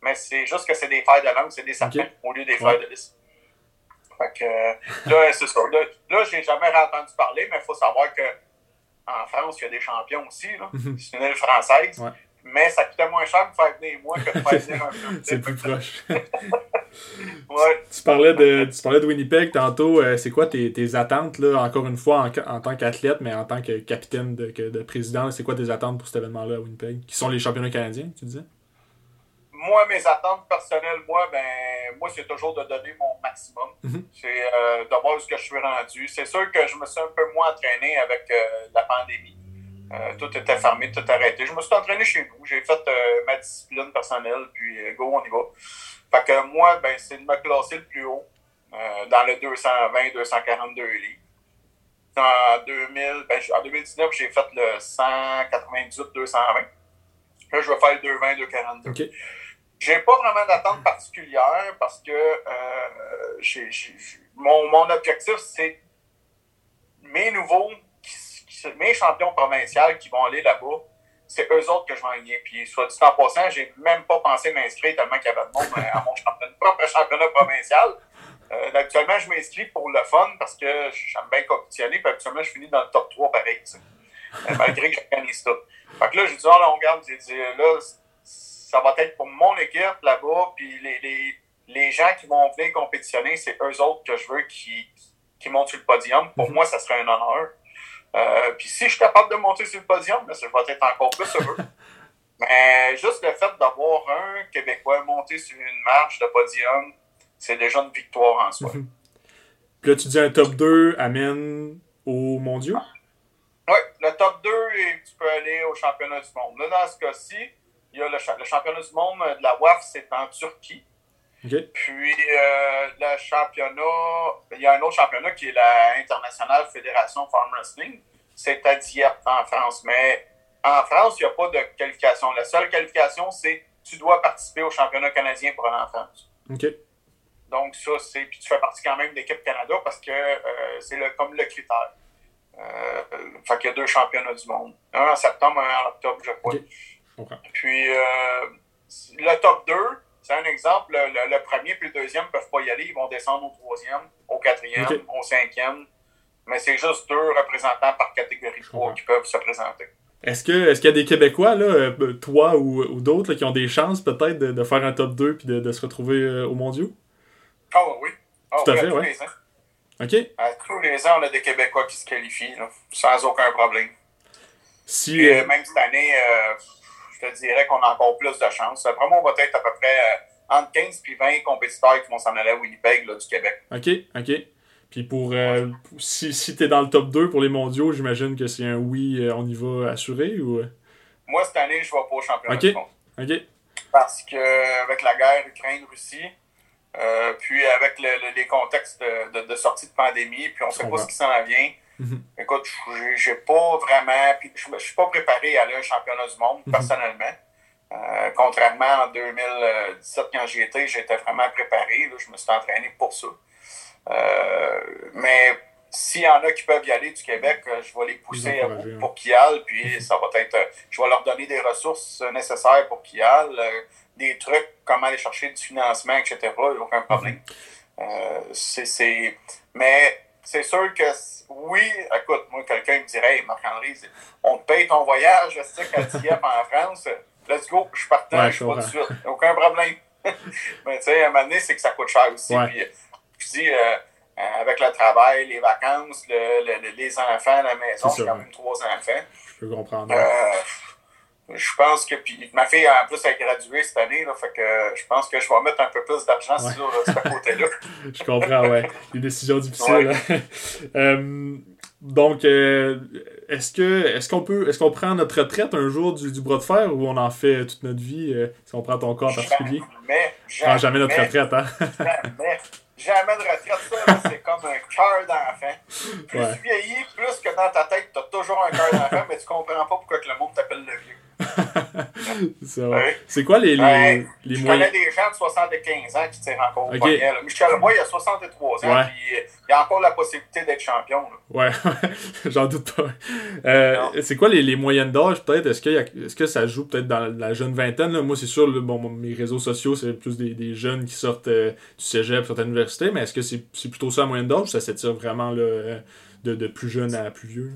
Mais c'est juste que c'est des fers de langue, c'est des sapins au lieu des fers de lys. Fait que là, c'est ça. Là, là j'ai jamais entendu parler, mais il faut savoir que en France, il y a des champions aussi. Mhm. C'est une île française. Mais ça coûtait moins cher de faire venir moi que de faire venir un [laughs] C'est plus proche. [laughs] Tu, parlais de, tu parlais de Winnipeg tantôt. Euh, c'est quoi tes, tes, attentes, là, encore une fois, en, en tant qu'athlète, mais en tant que capitaine de, de président? C'est quoi tes attentes pour cet événement-là à Winnipeg? Qui sont les championnats canadiens, tu disais? Moi, mes attentes personnelles, moi, ben, moi, c'est toujours de donner mon maximum. Mm-hmm. C'est euh, de voir ce que je suis rendu. C'est sûr que je me suis un peu moins entraîné avec euh, la pandémie. tout était fermé, tout arrêté. Je me suis entraîné chez nous. J'ai fait ma discipline personnelle, puis go, on y va. Fait que moi, ben, c'est de me classer le plus haut euh, dans le 220-242 livres. En, 2000, ben, en 2019, j'ai fait le 198-220. Là, je vais faire le 220-242. Okay. J'ai pas vraiment d'attente particulière parce que euh, mon, mon, objectif, c'est mes nouveaux, mes champions provinciaux qui vont aller là-bas, c'est eux autres que je vais gagner. Puis, soit dit en passant, j'ai même pas pensé m'inscrire tellement qu'il y avait de monde à mon [laughs] championnat, propre championnat provincial. Euh, actuellement, je m'inscris pour le fun parce que j'aime bien compétitionner. Puis, habituellement, je finis dans le top 3 pareil. Euh, malgré que j'organise tout. Fait que là, j'ai dit, oh, là, on regarde, j'ai dit, là, ça va être pour mon équipe là-bas. Puis, les, les, les, gens qui vont venir compétitionner, c'est eux autres que je veux qui, qui montent sur le podium. Pour mm-hmm. moi, ça serait un honneur. Euh, puis si je suis capable de monter sur le podium, ben, ça va être encore plus heureux. [laughs] Mais juste le fait d'avoir un Québécois monter sur une marche de podium, c'est déjà une victoire en soi. Puis là, tu dis un top 2 amène aux mondiaux? Oui, le top 2, tu peux aller au championnat du monde. Là, dans ce cas-ci, il y a le, championnat du monde de la WAF, c'est en Turquie. Puis euh, le championnat, il y a un autre championnat qui est la International Fédération Farm Wrestling. C'est à Dieppe en France. Mais en France, il n'y a pas de qualification. La seule qualification, c'est tu dois participer au championnat canadien pour aller en France. Donc ça, c'est. Puis tu fais partie quand même de l'équipe Canada parce que euh, c'est le, comme le critère. Euh, fait qu'il y a deux championnats du monde. Un en septembre, un en octobre, je crois. Puis le top 2, c'est un exemple. Le, premier puis le deuxième ne peuvent pas y aller. Ils vont descendre au troisième, au quatrième, au cinquième. Mais c'est juste deux représentants par catégorie 3 qui peuvent se présenter. Est-ce que est-ce qu'il y a des Québécois, là, euh, toi ou, d'autres, qui ont des chances peut-être de, faire un top 2 puis de, se retrouver euh, au mondiaux? Tout à fait, oui. OK. À tous les ans, on a des Québécois qui se qualifient, sans aucun problème. Si, Et, euh, même cette année, euh, te dirais qu'on a encore plus de chance. Après moi, on va être à peu près euh, entre 15 et 20 compétiteurs qui vont s'en aller à Winnipeg là, du Québec. OK, OK. Puis pour euh, si, si tu es dans le top 2 pour les mondiaux, j'imagine que c'est un oui, euh, on y va assuré ou? Moi, cette année, je vais pas au championnat OK. du monde. OK. Parce que avec la guerre Ukraine-Russie, euh, puis avec le- le- les contextes de, de- de sortie de pandémie, puis on sait pas ce qui s'en vient. Mhm. Écoute, j'ai- j'ai pas vraiment. Puis je, je suis pas préparé à aller à un championnat du monde, Mhm. personnellement. Euh, contrairement en 2017, quand j'y étais, j'étais vraiment préparé. là, je me suis entraîné pour ça. Euh, mais s'il y en a qui peuvent y aller du Québec, euh, je vais les pousser à pour qu'ils y aillent. Puis ça va être. Je vais leur donner des ressources nécessaires pour qu'ils y aillent, euh, des trucs, comment aller chercher du financement, etc. Il n'y a aucun problème. Euh, c'est, c'est- Mais c'est sûr que oui, écoute, moi, quelqu'un me dirait, hey, Marc-André, on te paye ton voyage, je sais qu'à Dieppe en France, let's go, je suis partant, Ouais, je je vais tout de suite. Aucun problème. [laughs] Mais tu sais, à un moment donné, c'est que ça coûte cher aussi. Ouais. Puis, euh, je dis, euh, euh, avec le travail, les vacances, le- le- le- les enfants à la maison, C'est j'ai quand même trois enfants. Je peux comprendre. Euh, je pense que puis ma fille en plus a gradué cette année, là, fait que je pense que je vais mettre un peu plus d'argent Ouais. sur euh, ce côté-là. [laughs] Je comprends, ouais. Des décisions difficiles. hein. [laughs] Euh, donc, euh, est-ce que est-ce qu'on peut est-ce qu'on prend notre retraite un jour du, du bras de fer ou on en fait toute notre vie euh, si on prend ton cas en particulier? Jamais, jamais, jamais notre retraite, hein? jamais, jamais de retraite. Ça, c'est comme un cœur d'enfant. Plus Ouais. tu vieillis, plus que dans ta tête, tu as toujours un cœur d'enfant, mais tu comprends pas pourquoi que le monde t'appelle le vieux. [laughs] C'est vrai. Ouais. C'est quoi les, les, Ouais. les Je moyens? connais des gens de 75 ans qui tirent encore au Ok. poignet. là. Michel Roy, il a 63 ans, Ouais. puis euh, il a encore la possibilité d'être champion. là. Ouais, [laughs] j'en doute pas. Euh, c'est quoi les, les moyennes d'âge, peut-être? Est-ce, a- est-ce que ça joue peut-être dans la jeune vingtaine? Là? Moi, c'est sûr, bon, mes réseaux sociaux, c'est plus des, des jeunes qui sortent euh, du cégep, sortent à l'université, mais est-ce que c'est, c'est plutôt ça la moyenne d'âge ou ça s'étire vraiment là, de, de plus jeune à plus vieux?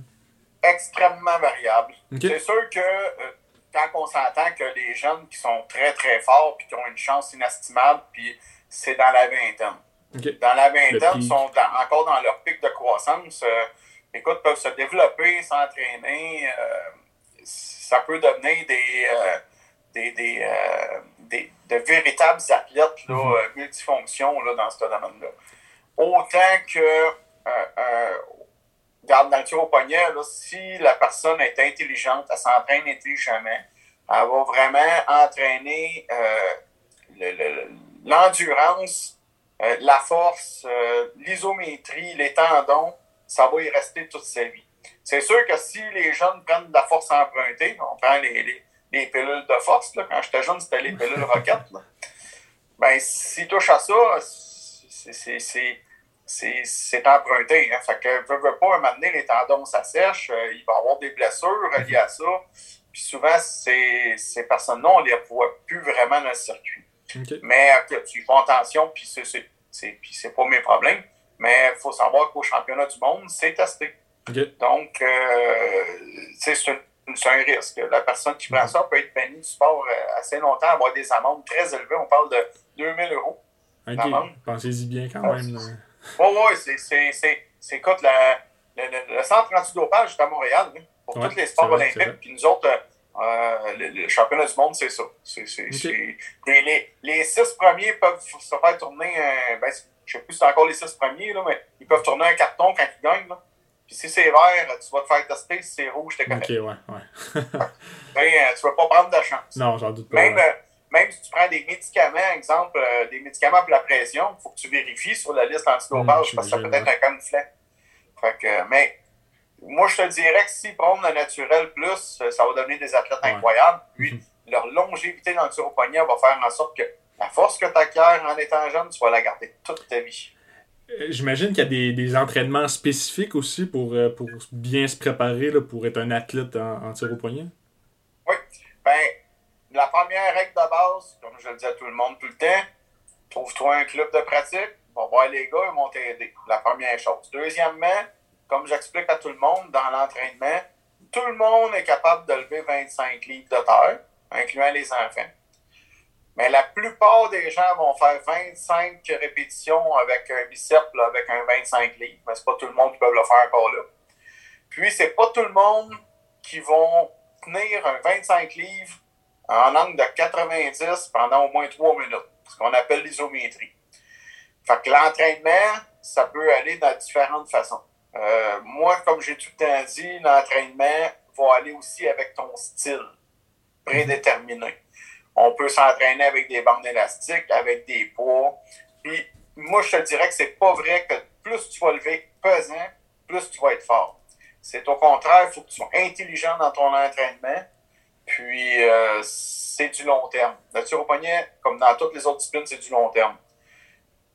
Extrêmement variable. C'est sûr que euh, quand on s'entend que les jeunes qui sont très très forts puis qui ont une chance inestimable, puis c'est dans la vingtaine. Dans la vingtaine, pic. sont dans- encore dans leur pic de croissance. euh, écoute, peuvent se développer, s'entraîner. euh, ça peut devenir des, euh, des, des, euh, des- de véritables athlètes là, Mhm. multifonctions là, dans ce domaine-là. Autant que, regarde, dans le tir au poignet, là, si la personne est intelligente, elle s'entraîne intelligemment, elle va vraiment entraîner euh, le- le- l'endurance, euh, la force, euh, l'isométrie, les tendons, ça va y rester toute sa vie. C'est sûr que si les jeunes prennent de la force empruntée, on prend les, les, les pilules de force, là, quand j'étais jeune, c'était les pilules [laughs] roquettes, ben s'ils touchent à ça, c'est- c'est- emprunté. Hein. Fait que, veux, veux pas, un moment donné, les tendons s'assèchent, euh, il va avoir des blessures liées à ça. Puis souvent, ces, ces personnes-là, on les revoit plus vraiment dans le circuit. Ok. Mais tu fais attention, puis c'est, pas mes problèmes. Mais il faut savoir qu'au championnat du monde, c'est testé. Donc, euh, c'est, un, risque. La personne qui prend ça peut être bannie du sport euh, assez longtemps, avoir des amendes très élevées. On parle de 2000 euros. Ok. Pensez-y bien quand même. Oui, oui, c'est, écoute, le, le- le centre antidopage est à Montréal, hein, pour Ouais, tous les sports vrai, olympiques. Puis nous autres, euh, euh, le, le championnat du monde, c'est ça. C'est, Ok. c'est- les, les, les six premiers peuvent se faire tourner, un, ben, je sais plus si c'est encore les six premiers, là, mais ils peuvent tourner un carton quand ils gagnent. Là. Puis si c'est vert, tu vas te faire tester. Si c'est rouge, t'es Ok, correct. ouais, ouais. [laughs] Ben, euh, tu vas pas prendre de chance. Non, j'en doute pas. Même, ouais. Même si tu prends des médicaments, exemple, euh, des médicaments pour la pression, il faut que tu vérifies sur la liste antidopage Hum, parce que ça peut être un camouflet. Fait que, mais moi, je te dirais que s'ils prennent le naturel plus, euh, ça va donner des athlètes Ouais. incroyables. Puis, Mhm. leur longévité dans le tir au poignet va faire en sorte que la force que tu acquiers en étant jeune, tu vas la garder toute ta vie. Euh, J'imagine qu'il y a des, des entraînements spécifiques aussi pour, pour bien se préparer là, pour être un athlète en, en tir au poignet. Oui. Ben, la première règle de base, comme je le dis à tout le monde tout le temps, trouve-toi un club de pratique, va voir les gars, ils vont t'aider. La première chose. Deuxièmement, comme j'explique à tout le monde dans l'entraînement, tout le monde est capable de lever 25 livres de terre, incluant les enfants. Mais la plupart des gens vont faire 25 répétitions avec un biceps, avec un 25 livres. Mais c'est pas tout le monde qui peut le faire encore là. Puis, c'est pas tout le monde qui vont tenir un 25 livres en angle de 90 pendant au moins 3 minutes, ce qu'on appelle l'isométrie. Fait que l'entraînement, ça peut aller dans différentes façons. Euh, moi, comme j'ai tout le temps dit, l'entraînement va aller aussi avec ton style prédéterminé. On peut s'entraîner avec des bandes élastiques, avec des poids. Puis moi, je te dirais que c'est pas vrai que plus tu vas lever pesant, plus tu vas être fort. C'est au contraire, il faut que tu sois intelligent dans ton entraînement. Puis euh, c'est du long terme. La tir au poignet, comme dans toutes les autres disciplines, c'est du long terme.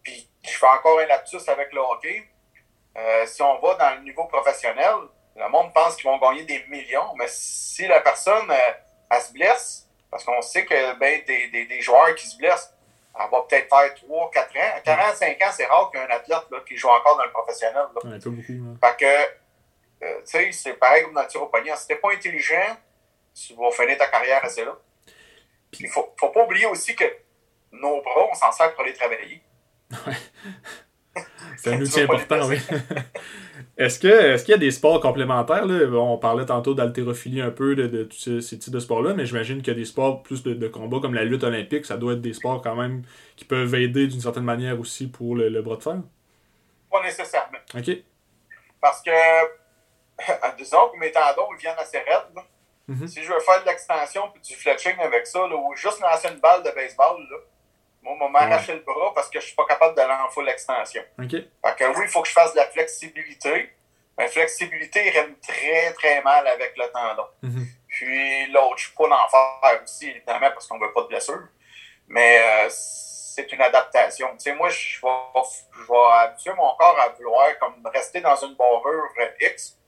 Puis je fais encore un lapsus avec le hockey. Euh, si on va dans le niveau professionnel, le monde pense qu'ils vont gagner des millions, mais si la personne euh, elle se blesse, parce qu'on sait que ben, des, des, des, joueurs qui se blessent, elle va peut-être faire 3, 4 ans. 45 ans, c'est rare qu'un athlète là, qui joue encore dans le professionnel. Là. Ouais, beaucoup. Hein. Fait que, euh, tu sais, c'est pareil comme dans le tir au poignet. Si t'es pas intelligent, tu vas finir ta carrière assez là. Il faut, faut pas oublier aussi que nos bras, on s'en sert pour aller travailler. [laughs] C'est un outil important, oui. [laughs] Est-ce qu'il est y a des sports complémentaires? Là? On parlait tantôt d'haltérophilie un peu, de, de tous ces, types de sports-là, mais j'imagine qu'il y a des sports plus de, de, combat comme la lutte olympique. Ça doit être des sports quand même qui peuvent aider d'une certaine manière aussi pour le, le, bras de fer? Pas nécessairement. OK. Parce que, [laughs] disons que mes tendons ils viennent assez raides. Mm -hmm. Si je veux faire de l'extension puis du fletching avec ça, là, ou juste lancer une balle de baseball, là, moi, on m'a arraché ouais. le bras parce que je suis pas capable d'aller en full extension. OK. Fait que oui, il faut que je fasse de la flexibilité. Mais flexibilité rime très, très mal avec le tendon. Mm -hmm. Puis l'autre, je suis pas d'en faire aussi, évidemment, parce qu'on veut pas de blessure. Mais euh, c'est une adaptation. Tu sais, moi, je vais, je vais habituer mon corps à vouloir comme rester dans une barrure X.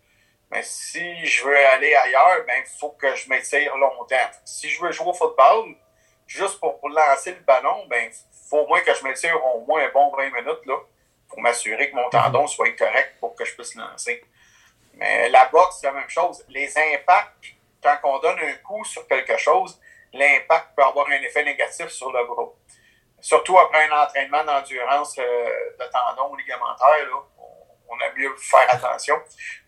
Mais si je veux aller ailleurs, ben, il faut que je m'étire longtemps. Si je veux jouer au football, juste pour, pour, lancer le ballon, ben, faut au moins que je m'étire au moins un bon 20 minutes, là, pour m'assurer que mon tendon soit correct pour que je puisse lancer. Mais la boxe, c'est la même chose. Les impacts, quand on donne un coup sur quelque chose, l'impact peut avoir un effet négatif sur le bras. Surtout après un entraînement d'endurance euh, de tendon ligamentaire, là, on a mieux faire attention.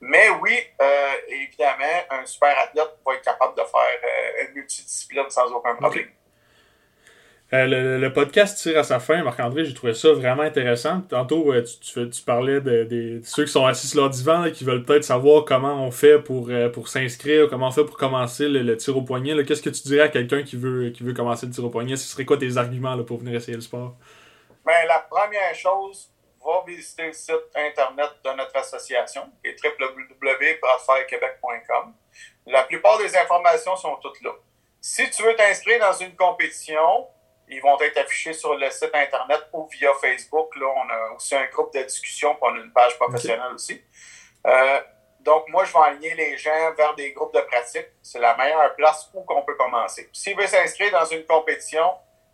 Mais oui, euh, évidemment, un super athlète va être capable de faire euh, une multidiscipline sans aucun problème. Okay. Euh, le, le, podcast tire à sa fin. Marc-André, j'ai trouvé ça vraiment intéressant. Tantôt, euh, tu, tu, tu, parlais de, de, de, ceux qui sont assis sur leur divan là, qui veulent peut-être savoir comment on fait pour, euh, pour s'inscrire, comment on fait pour commencer le, le tir au poignet. Qu'est-ce que tu dirais à quelqu'un qui veut, qui veut commencer le tir au poignet? Ce serait quoi tes arguments là, pour venir essayer le sport? Ben, la première chose, va visiter le site internet de notre association, qui est www.bradfirequebec.com. La plupart des informations sont toutes là. Si tu veux t'inscrire dans une compétition, ils vont être affichés sur le site Internet ou via Facebook. Là, on a aussi un groupe de discussion, puis on a une page professionnelle okay. aussi. Euh, donc, moi, je vais aligner les gens vers des groupes de pratique. C'est la meilleure place où on peut commencer. S'ils veulent s'inscrire dans une compétition,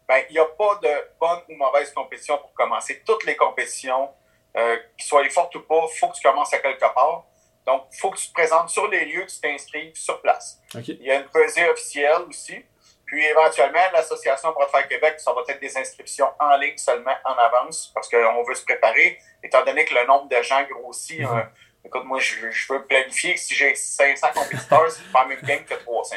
ben, il n'y a pas de bonne ou mauvaise compétition pour commencer. Toutes les compétitions, euh, qu'ils soient fortes ou pas, il faut que tu commences à quelque part. Donc, il faut que tu te présentes sur les lieux, que tu t'inscrives sur place. Okay. Il y a une pesée officielle aussi. Puis éventuellement, l'Association de fer Québec, ça va être des inscriptions en ligne seulement en avance parce qu'on veut se préparer, étant donné que le nombre de gens grossit. Mm -hmm. euh, écoute, moi, je, je, veux planifier que si j'ai 500 compétiteurs, c'est pas la même game que 300.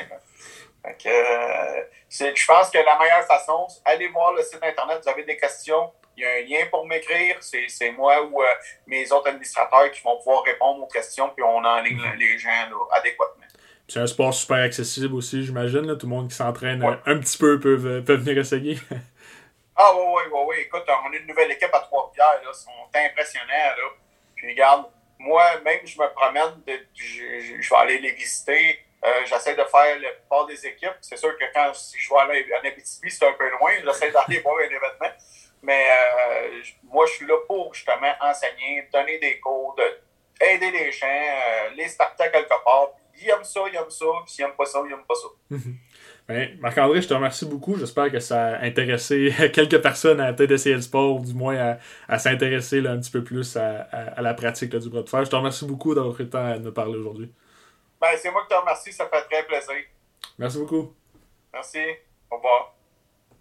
Donc, euh, je pense que la meilleure façon, allez voir le site Internet, vous avez des questions, il y a un lien pour m'écrire, c'est moi ou euh, mes autres administrateurs qui vont pouvoir répondre aux questions, puis on enligne -hmm. les gens là, adéquatement. C'est un sport super accessible aussi, j'imagine. Tout le monde qui s'entraîne ouais. un petit peu peut, peut venir essayer. ah oui, oui, oui, oui. Écoute, on a une nouvelle équipe à Trois-Rivières. Ils sont impressionnants. Là. Puis regarde, moi, même je me promène, de, je, je, vais aller les visiter. Euh, j'essaie de faire le part des équipes. C'est sûr que quand si je aller en Abitibi, c'est un peu loin. J'essaie d'aller [laughs] voir un événement. Mais euh, moi, je suis là pour justement enseigner, donner des cours, de, aider les gens, euh, les starter quelque part il aime ça, il aime ça. S'il aime pas ça, il aime pas ça. ben, Marc-André, je te remercie beaucoup. J'espère que ça a intéressé [laughs] quelques personnes à peut-être essayer le sport, ou du moins à, s'intéresser un petit peu plus à, à, la pratique du bras de fer. Je te remercie beaucoup d'avoir pris le temps de nous parler aujourd'hui. Ben, c'est moi qui te remercie, ça fait très plaisir. Merci beaucoup. Merci. Au revoir.